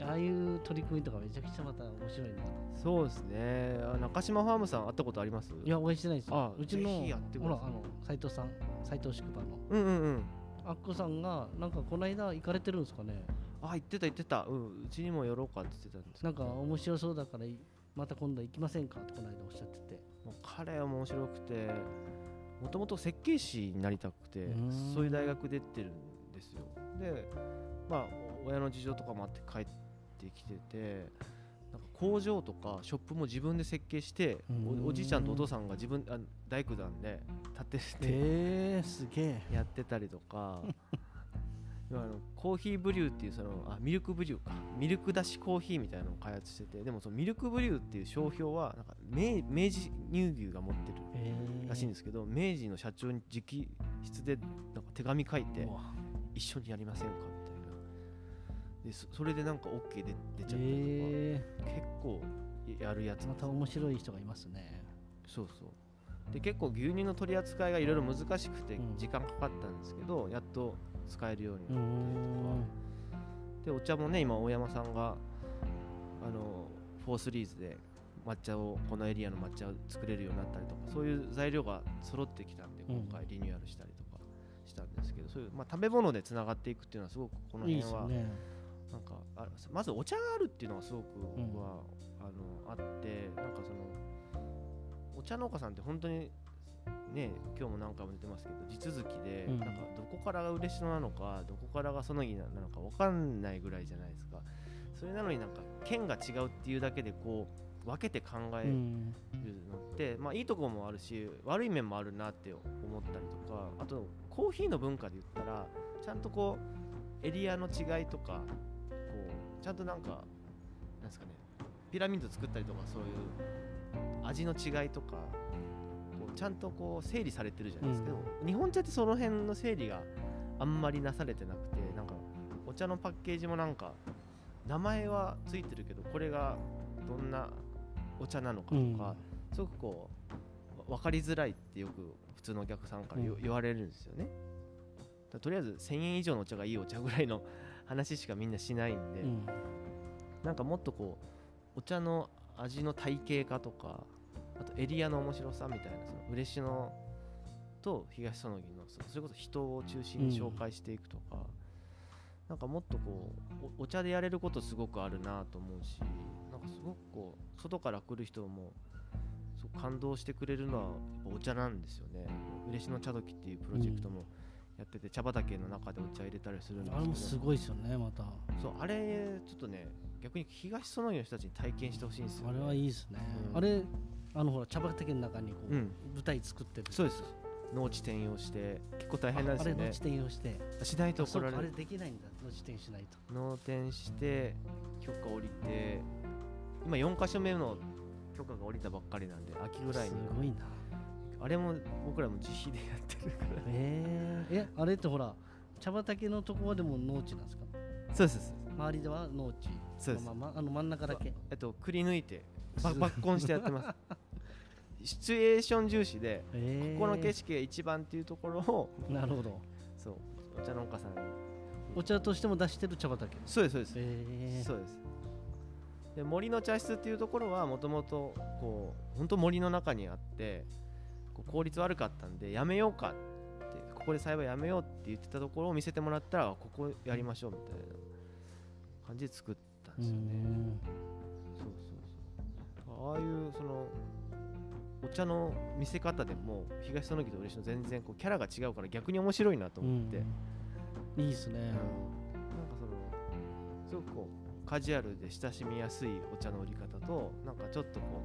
ああいう取り組みとかめちゃくちゃまた面白いな。そうですね。あ中島ファームさん会ったことあります？いやお会いしてないですよ。あうちのぜひやってください。ほらあの斉藤さん斉藤宿場の。うんうんうん。あっこさんがなんかこの間行かれてるんですかね？あ言ってた言ってた。うんうちにも寄ろうかって言ってたんですなんか面白そうだからまた今度行きませんかってこの間おっしゃってて。もう彼は面白くてもともと設計士になりたくてそういう大学出てるんですよ。でまあ親の事情とかもあって帰ってきててなんか工場とかショップも自分で設計しておおじいちゃんとお父さんが自分あ大工団で建ててえー、すげえ。やってたりとか あのコーヒーブリューっていうそのあミルクブリューか。ミルクだしコーヒーみたいなのを開発しててでもそのミルクブリューっていう商標はなんか明明治乳牛が持ってるえー、らしいんですけど、明治の社長に直筆でなんか手紙書いて一緒にやりませんかみたいな。でそそれでなんか OK で出ちゃったりとか、え結構やるやつー、また面白い人がいますね。そうそう。で結構牛乳の取り扱いがいろいろ難しくてうん。時間かかったんですけど、やっと使えるようになってとか。んでお茶もね今大山さんがあのフォースリーズで抹茶をこのエリアの抹茶を作れるようになったりとかそういう材料が揃ってきたんでうん。今回リニューアルしたりとかしたんですけど、そういう、まあ、食べ物でつながっていくっていうのはすごくこの辺はなんかあまずお茶があるっていうのがすごく僕は、あのあってなんかそのお茶農家さんって本当にね今日も何回も言ってますけど地続きで、うん。なんかどこからが嬉野なのかどこからがそのぎなのか分かんないぐらいじゃないですか。それなのになんか県が違うっていうだけでこう分けて考えるうんのって、まあいいところもあるし悪い面もあるなって思ったりとかあとコーヒーの文化で言ったらちゃんとこうエリアの違いとかこうちゃんとなんかなんですかねピラミッド作ったりとかそういう味の違いとかちゃんとこう整理されてるじゃないですか、うん。日本茶ってその辺の整理があんまりなされてなくてなんかお茶のパッケージもなんか名前はついてるけどこれがどんなお茶なのかとか、すごくこうわ分かりづらいってよく普通のお客さんから言,、うん。言われるんですよね。だとりあえず1000円以上のお茶がいいお茶ぐらいの話しかみんなしないんで、うん。なんかもっとこうお茶の味の体系化とかあとエリアの面白さみたいなその嬉野と東そのぎのそれこそ人を中心に紹介していくとか、うん、なんかもっとこうお茶でやれることすごくあるなと思うしなんかすごくこう外から来る人もそう感動してくれるのはお茶なんですよね。嬉野茶時っていうプロジェクトもやってて、茶畑の中でお茶入れたりするんですけど。あれもすごいですよねまた。そうあれちょっとね逆に東そのぎの人たちに体験してほしいんですよ、ね、あれはいいですね、うん、あれあのほら茶畑の中にこう、うん、舞台作ってる。そうです。農地転用して結構大変なんですよね。あれ農地転用して。しないとこれあれできないんだ。農地転しないと。農転して許可下りて今4か所目の許可が下りたばっかりなんで秋ぐらいにすごいな。あれも僕らも自費でやってるから。えー、えあれってほら茶畑のところでも農地なんですか？そうです。周りでは農地そうです。ままあの真ん中だけ。えっとくり抜いて抜根してやってます シチュエーション重視で、えー、ここの景色が一番っていうところをなるほど。そうお茶農家さんに。お茶としても出してる茶畑。そうですそうです、えー、そうです。で森の茶室っていうところはもともとこう本当森の中にあってこう効率悪かったんでやめようかってここで栽培やめようって言ってたところを見せてもらったらここやりましょうみたいな感じで作ったんですよね。そうそうそう。ああいうそのお茶の見せ方でも東園木と嬉野全然こうキャラが違うから逆に面白いなと思って、うん、いいですね、うん、なんかそのすごくこうカジュアルで親しみやすいお茶の売り方となんかちょっとこ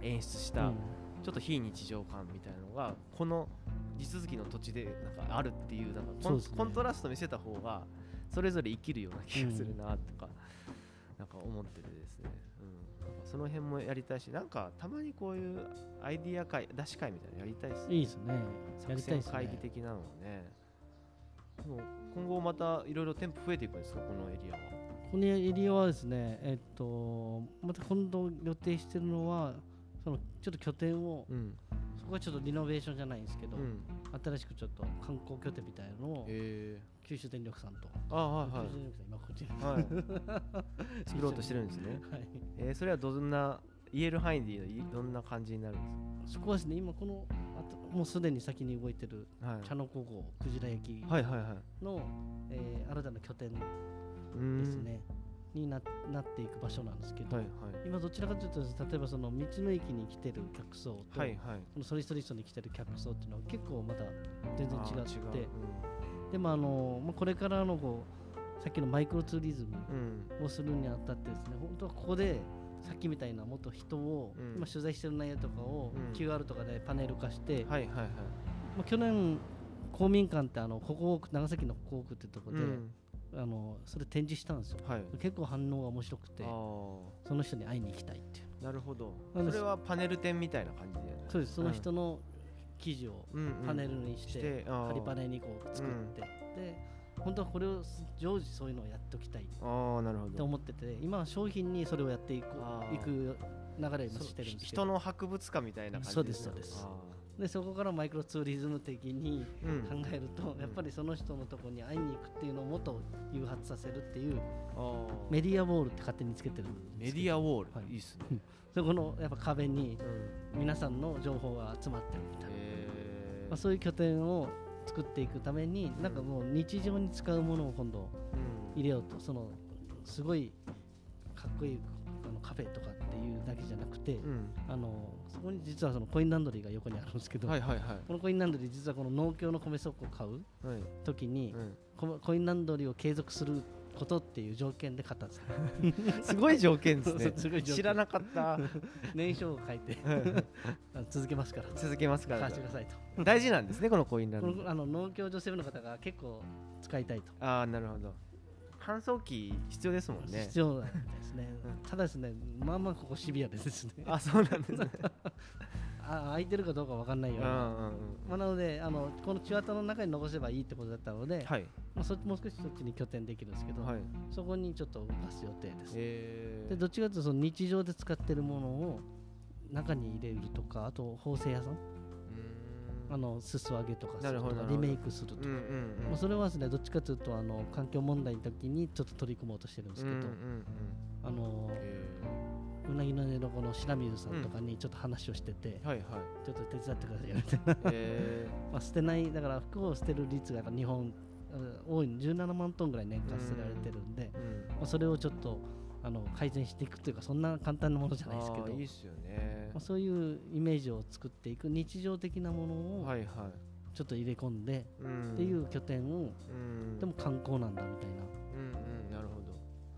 う演出した、ちょっと非日常感みたいなのがこの地続きの土地でなんかあるっていうなんかコン,、コントラスト見せた方がそれぞれ生きるような気がするなとか、なんか思っててですね、その辺もやりたいしなんかたまにこういうアイディア会出し会みたいなのやりたいですね。いいですね。作戦会議的なのね。でも今後またいろいろ店舗増えていくんですかこのエリアは。このエリアはですねえっとまた今度予定してるのはそのちょっと拠点を、うん、そこはちょっとリノベーションじゃないんですけど、うん、新しくちょっと観光拠点みたいなのを、九州電力さんと。あはいはい。九州電力さん今こっちに、はい、作ろうとしてるんですね、はい。えー、それはどんな言える範囲でどんな感じになるんですか？そこはですね今このあともうすでに先に動いてる茶の子号クジラ焼きの、はいはいはい。えー、新たな拠点ですねにななっていく場所なんですけど、はいはい、今どちらかというと例えばその道の駅に来てる客層と、はいはい、このソリストリストに来てる客層っていうのは結構まだ全然違って、う。ん、でもあの、まあ、これからのこうさっきのマイクロツーリズムをするにあたってですね、うん、本当はここでさっきみたいなもっと人を、うん、今取材してる内容とかを QR とかでパネル化して、はいはいはい。まあ、去年公民館ってあのここ長崎の校区ってとこで、あのそれ展示したんですよ、はい、結構反応が面白くてその人に会いに行きたいっていう。なるほど。それはパネル展みたいな感じで。そうです。その人の記事をパネルにして,、貼りパネにこう作って、で本当はこれを常時そういうのをやっておきたい。あなるほど。と思ってて今は商品にそれをやっていくいく流れもしてるんですけど。人の博物館みたいな感じそうですそうですでそこからマイクロツーリズム的に考えると、うん、やっぱりその人のところに会いに行くっていうのをもっと誘発させるっていうメディアウォールって勝手につけてる。メディアウォール、はい、いいっすね。そこのやっぱ壁に皆さんの情報が集まってるみたいな、まあ、そういう拠点を作っていくために、なんかもう日常に使うものを今度入れようと。そのすごいかっこいいあのカフェとかっていうだけじゃなくて、うん、あのそこに実はそのコインランドリーが横にあるんですけど、はいはいはい、このコインランドリー実はこの農協の米倉庫を買う時に、はいうん、コインランドリーを継続することっていう条件で買ったんです すごい条件ですね。す知らなかった。年商を書いて 続けますから。続けますから。貸してくださいと。大事なんですねこのコインランドリー。あの農協女性部の方が結構使いたいと。ああなるほど乾燥機必要ですもんね。必要なんですね、ただですねまあまあここシビアでですね。あそうなんですね。あ空いてるかどうかわかんないような、うんうんまあ、なのであのこの千綿の中に残せばいいってことだったので、はい。まあ、そもう少しそっちに拠点できるんですけど、はい、そこにちょっと動かす予定です、えー、でどっちかというとその日常で使ってるものを中に入れるとかあと縫製屋さんあの裾上げとかするとかリメイクするとか、うんうそれはですねどっちかというとあの環境問題の時にちょっと取り組もうとしてるんですけど、あのうなぎの寝床の白水さんとかにちょっと話をしてて、ちょっと手伝ってくださいよみたいな、え まあ、捨てないだから服を捨てる率が日本あ多いの17万トンぐらい年間捨てられてるんで、まあ、それをちょっとあの改善していくというかそんな簡単なものじゃないですけどいいっすよね。まあ、そういうイメージを作っていく日常的なものをちょっと入れ込んでうんっていう拠点をうん。でも観光なんだみたいな。うんうんなるほど。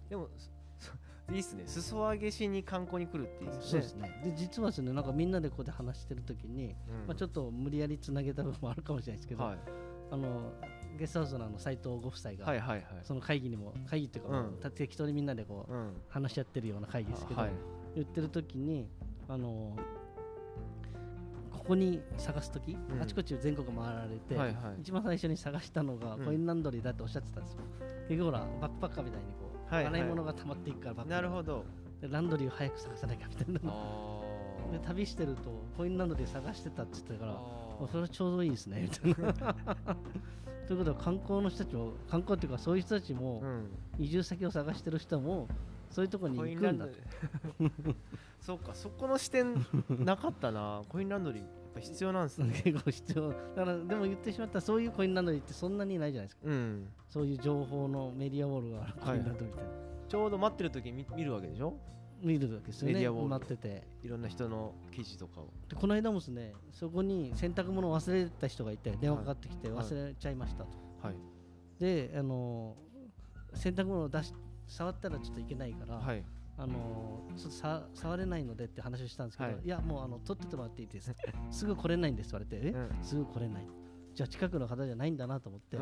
でも いいっすね。裾上げしに観光に来るっていいですね。そうですね。で実はですねなんかみんなでここで話してる時に、うん。まあ、ちょっと無理やりつなげた部分もあるかもしれないですけど、はい。あのゲストハウスのあの斉藤ご夫妻が、その会議にも会議っていうか、うん。た適当にみんなでこううん。話し合ってるような会議ですけど、はい。言ってる時にあのここに探す時、うん。あちこち全国回られて、一番最初に探したのがうん。コインランドリーだっておっしゃってたんですよ。結局ほらバックパッカーみたいにこう、洗い物が溜まっていくからバックなるほど。でランドリーを早く探さなきゃみたいなあで旅してるとコインランドリー探してたって言ってたからそれはちょうどいいですねみたいな。ということは観光の人たちも観光っていうかそういう人たちも、うん。移住先を探してる人もそういうところに行くんだと。そうかそこの視点 なかったな。コインランドリーやっぱ必要なんですね。結構必要。だからでも言ってしまったらそういうコインランドリーってそんなにないじゃないですか。うん。そういう情報のメディアウォールがあるコインランドリーみたいな、ちょうど待ってる時に見見るわけでしょ？見るわけですよねメディアウォール待ってて。いろんな人の記事とかを。でこの間もですねそこに洗濯物を忘れた人がいて電話かかってきてはい。忘れちゃいましたと、はい。であの洗濯物を出し触ったらちょっといけないから、はい。あのちょっとさ触れないのでって話をしたんですけど、はい。い、やもうあの取っててもらっていいです。すぐ来れないんですって言われて。え、うん。すぐ来れないじゃあ近くの方じゃないんだなと思って、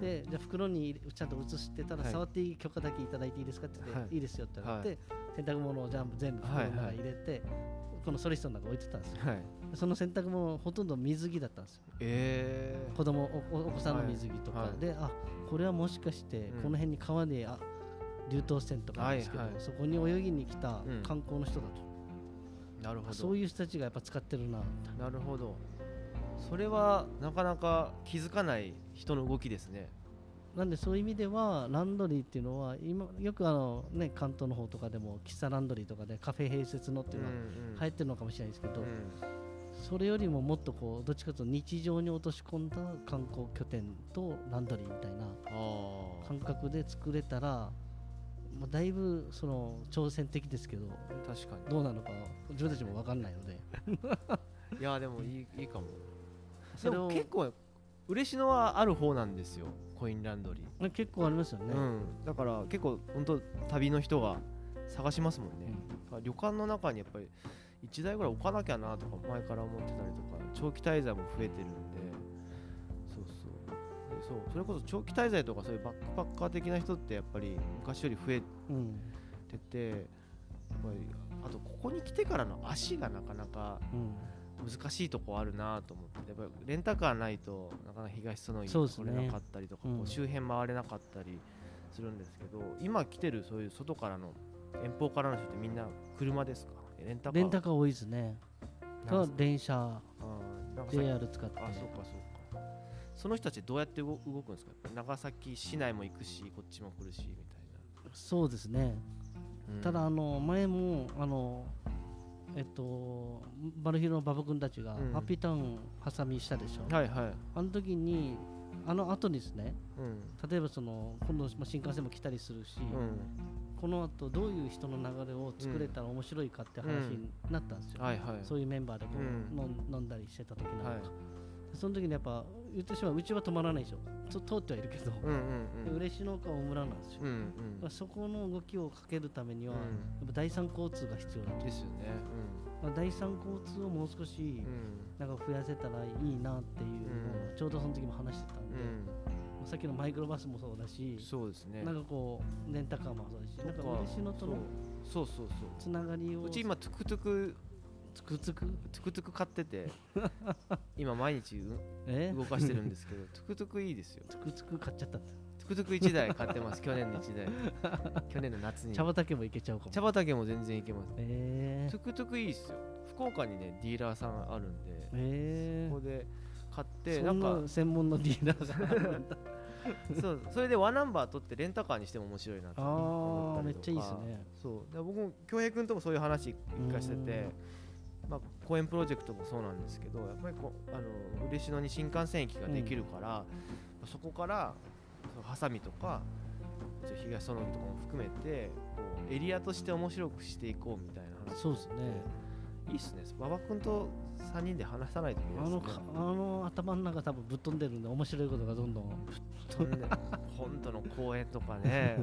でじゃあ袋にちゃんと移してたら、はい。触っていい許可だけいただいていいですかって言って、はい。い、いですよって言われて、洗濯物をじゃあ全部袋の中に入れて、このソリストの中に置いてたんですよ。はい。その洗濯物ほとんど水着だったんですよ。え子供おおお子さんの水着とか、であこれはもしかしてうん。この辺に川であ流動線とかあるんですけど、そこに泳ぎに来たうん。観光の人だと、ー、なるほど。そういう人たちがやっぱ使ってるな。なるほどそれはなかなか気づかない人の動きですね。なんでそういう意味ではランドリーっていうのは今よくあの、ね、関東の方とかでも喫茶ランドリーとかでカフェ併設のっていうのは流行ってるのかもしれないですけど、うん。それよりももっとこうどっちかというと日常に落とし込んだ観光拠点とランドリーみたいなあ感覚で作れたら、まあ、だいぶその挑戦的ですけどあ確かどうなのか自分たちも分かんないので。に いやでもいいいいかもそれをでも結構嬉野はある方なんですよコインランドリー、結構ありますよね、うん、だから結構本当旅の人が探しますもんね、旅館の中にやっぱり1台ぐらい置かなきゃなとか前から思ってたりとか長期滞在も増えてるんで。そうそう。でそう。それこそ長期滞在とかそういうバックパッカー的な人ってやっぱり昔より増えうん。ててやっぱりあとここに来てからの足がなかなかうん難しいとこあるなと思ってやっぱりレンタカーないとなかなか東園に来れなかったりとか、うん。こう周辺回れなかったりするんですけど今来てるそういう外からの遠方からの人ってみんな車ですか？レンタカー？レンタカー多いですね。と電車。JR 使ってあそうかそうか。その人たちどうやって動動くんですか？長崎市内も行くしこっちも来るしみたいそうですね。な、うん。ただあの前もあのえっとバルヒロの馬場君たちがうん。ハッピーターン挟みしたでしょ、はいはい。あの時にあの後にですねうん。例えばその今度まあ新幹線も来たりするし、うん。この後どういう人の流れを作れたら面白いかって話になったんですよ、はいはい。そういうメンバーでこう、うん。飲ん飲んだりしてた時なんか、はい。その時にやっぱ言ってしまう。うちは止まらないでしょ。と通ってはいるけど、うんうんうん。嬉野か大村なんですよ、うんうん。まあそこの動きをかけるためには、うん。やっぱ第三交通が必要だと、ですよ。ね。まあ、第三交通をもう少しうん。うんなんか増やせたらいいなっていうのをちょうどその時も話してたんで、うさっきのマイクロバスもそうだしん、そうですね。なんかこうレンタカーもそうだしなんか嬉野とのそうそうそう。つながりを。うち今トゥクトゥクつくつくトゥクトゥク買ってて 今毎日動かしてるんですけどトゥクトゥクいいですよ。つくつく買っちゃったんですトゥクトゥク1台買ってます去年の1台。去年の夏に。茶畑も行けちゃうかも。茶畑も全然行けます。えトゥクトゥクいいっすよ。福岡にねディーラーさんあるんでー、えここで買ってー、そなんんかな専門のディーラーがあるんだ。そうそれでわナンバー取ってレンタカーにしても面白いなとああめっちゃいいですね。そう。で僕も恭平君ともそういう話一回しててまあ、公園プロジェクトもそうなんですけどやっぱりこあの嬉野に新幹線駅ができるから、うん、そこからハサミとか東園とかも含めてこうエリアとして面白くしていこうみたいな話。そうですね。いいっすね。馬場君と3人で話さないといけないですね。あのあの頭の中多分ぶっ飛んでるんで面白いことがどんどんぶっ飛んで。本当の公園とかね。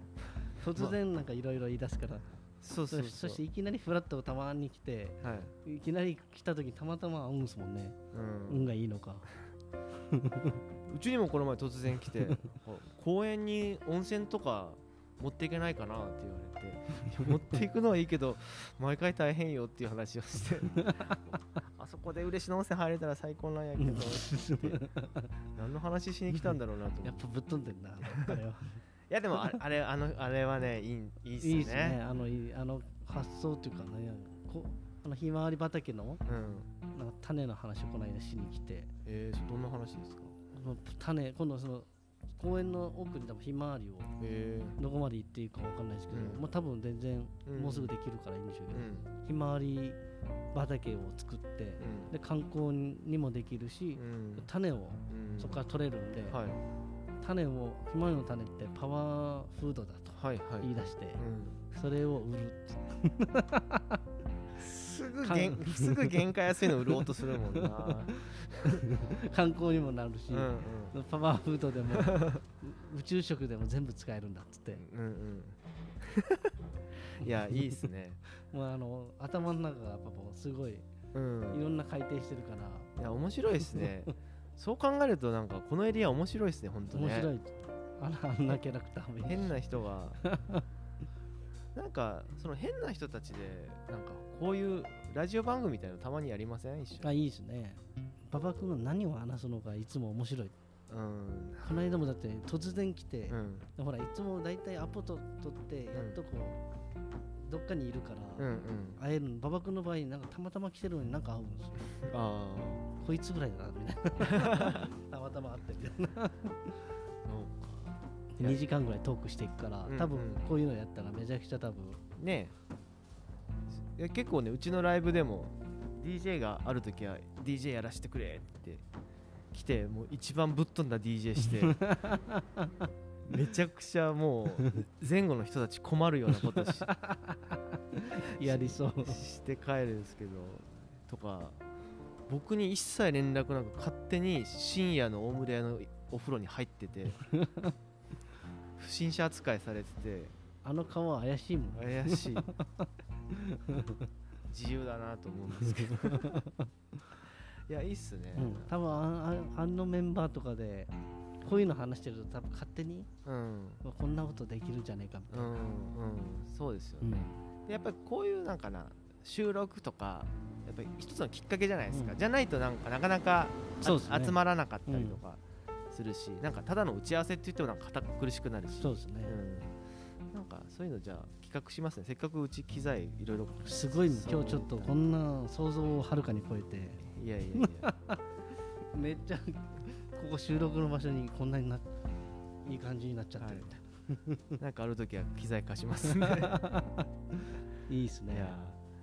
突然なんかいろいろ言い出すから、そうそうそしていきなりフラットたまに来て、はい、いきなり来た時たまたま会うんですもんね、うん、運がいいのか。うちにもこの前突然来て 公園に温泉とか持っていけないかなって言われて。持っていくのはいいけど毎回大変よっていう話をして。あそこで嬉野温泉入れたら最高なんやけど何の話しに来たんだろうなとやっぱぶっ飛んでんなあれはやでもあれあのあれはねいいいいっすね。いいっすね。あのあの発想っていうかねこあのひまわり畑の、うん、なんか種の話をこの間しに来て。えー、どんな話ですか？種今度その公園の奥に多分ひまわりをどこまで行っていいか分かんないですけど、うん、まあ、多分全然もうすぐできるからいいんでしょうけど、うん、ひまわり畑を作って、うん、で観光にもできるし、種をそこから取れるんで、はい、種をひまわりの種ってパワーフードだと言い出して、はいはい、それを売るすぐすぐ原価安いの売ろうとするもんな。観光にもなるし、うんうん、パワーフードでも宇宙食でも全部使えるんだっつって、うんうん。いやいいっすね。もうあの頭の中がやっぱすごい、うん、いろんな回転してるから。いや面白いですねそう考えるとなんかこのエリア面白いですね本当ね。面白い。あらあんなキャラクターも変な人が。なんかその変な人たちでなんかこういうラジオ番組みたいなのたまにやりません？一緒あいいですね。馬場君が何を話すのかいつも面白い。うん、この間もだって突然来て、うん、ほらいつも大体アポと取ってやっとこう、どっかにいるから、うんうん、会える馬場君の場合なんかたまたま来てるのになんか会うんですよ。あこいつぐらいだなみたいな。たまたま会ってみたいな。2時間ぐらいトークしていくから、多分こういうのやったらめちゃくちゃ多分。ねえ。結構ねうちのライブでも DJ がある時は DJ やらせてくれって来てもう一番ぶっ飛んだ DJ して めちゃくちゃもう前後の人たち困るようなことし やりそう。して帰るんですけどとか僕に一切連絡なく勝手に深夜の大村屋のお風呂に入ってて 不審者扱いされててあの顔は怪しいもん怪しい。自由だなと思うんですけど。いやいいっすね、うん、多分ああのメンバーとかでこういうの話してると多分勝手に、うん、こんなことできるんじゃねえかみたいな、うんうん、そうですよね、うん、でやっぱりこういうなんかな収録とかやっぱり一つのきっかけじゃないですか、じゃないとなんかなかなか、ね、集まらなかったりとか、するしなんかただの打ち合わせって言ってもなんか堅苦しくなるし。そうですね、うん、なんかそういうのじゃあ企画しますね。せっかくうち機材いろいろすごい今日ちょっとこんな想像をはるかに超えて。いやいやいや。めっちゃここ収録の場所にこんなにないい感じになっちゃってるみたいな、なんかある時は機材貸しますね。いいですね。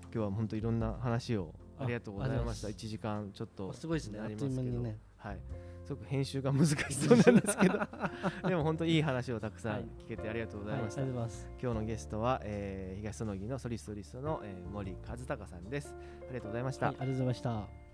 今日は本当いろんな話をありがとうございました。1時間ちょっとすごいですね。あっという間にね。はい。すごく編集が難しそうなんですけど。でも本当いい話をたくさん聞けてありがとうございました、はいはい、今日のゲストは、えー、東園木のソリストリストの、えー、森和孝さんです。ありがとうございました、はい、ありがとうございました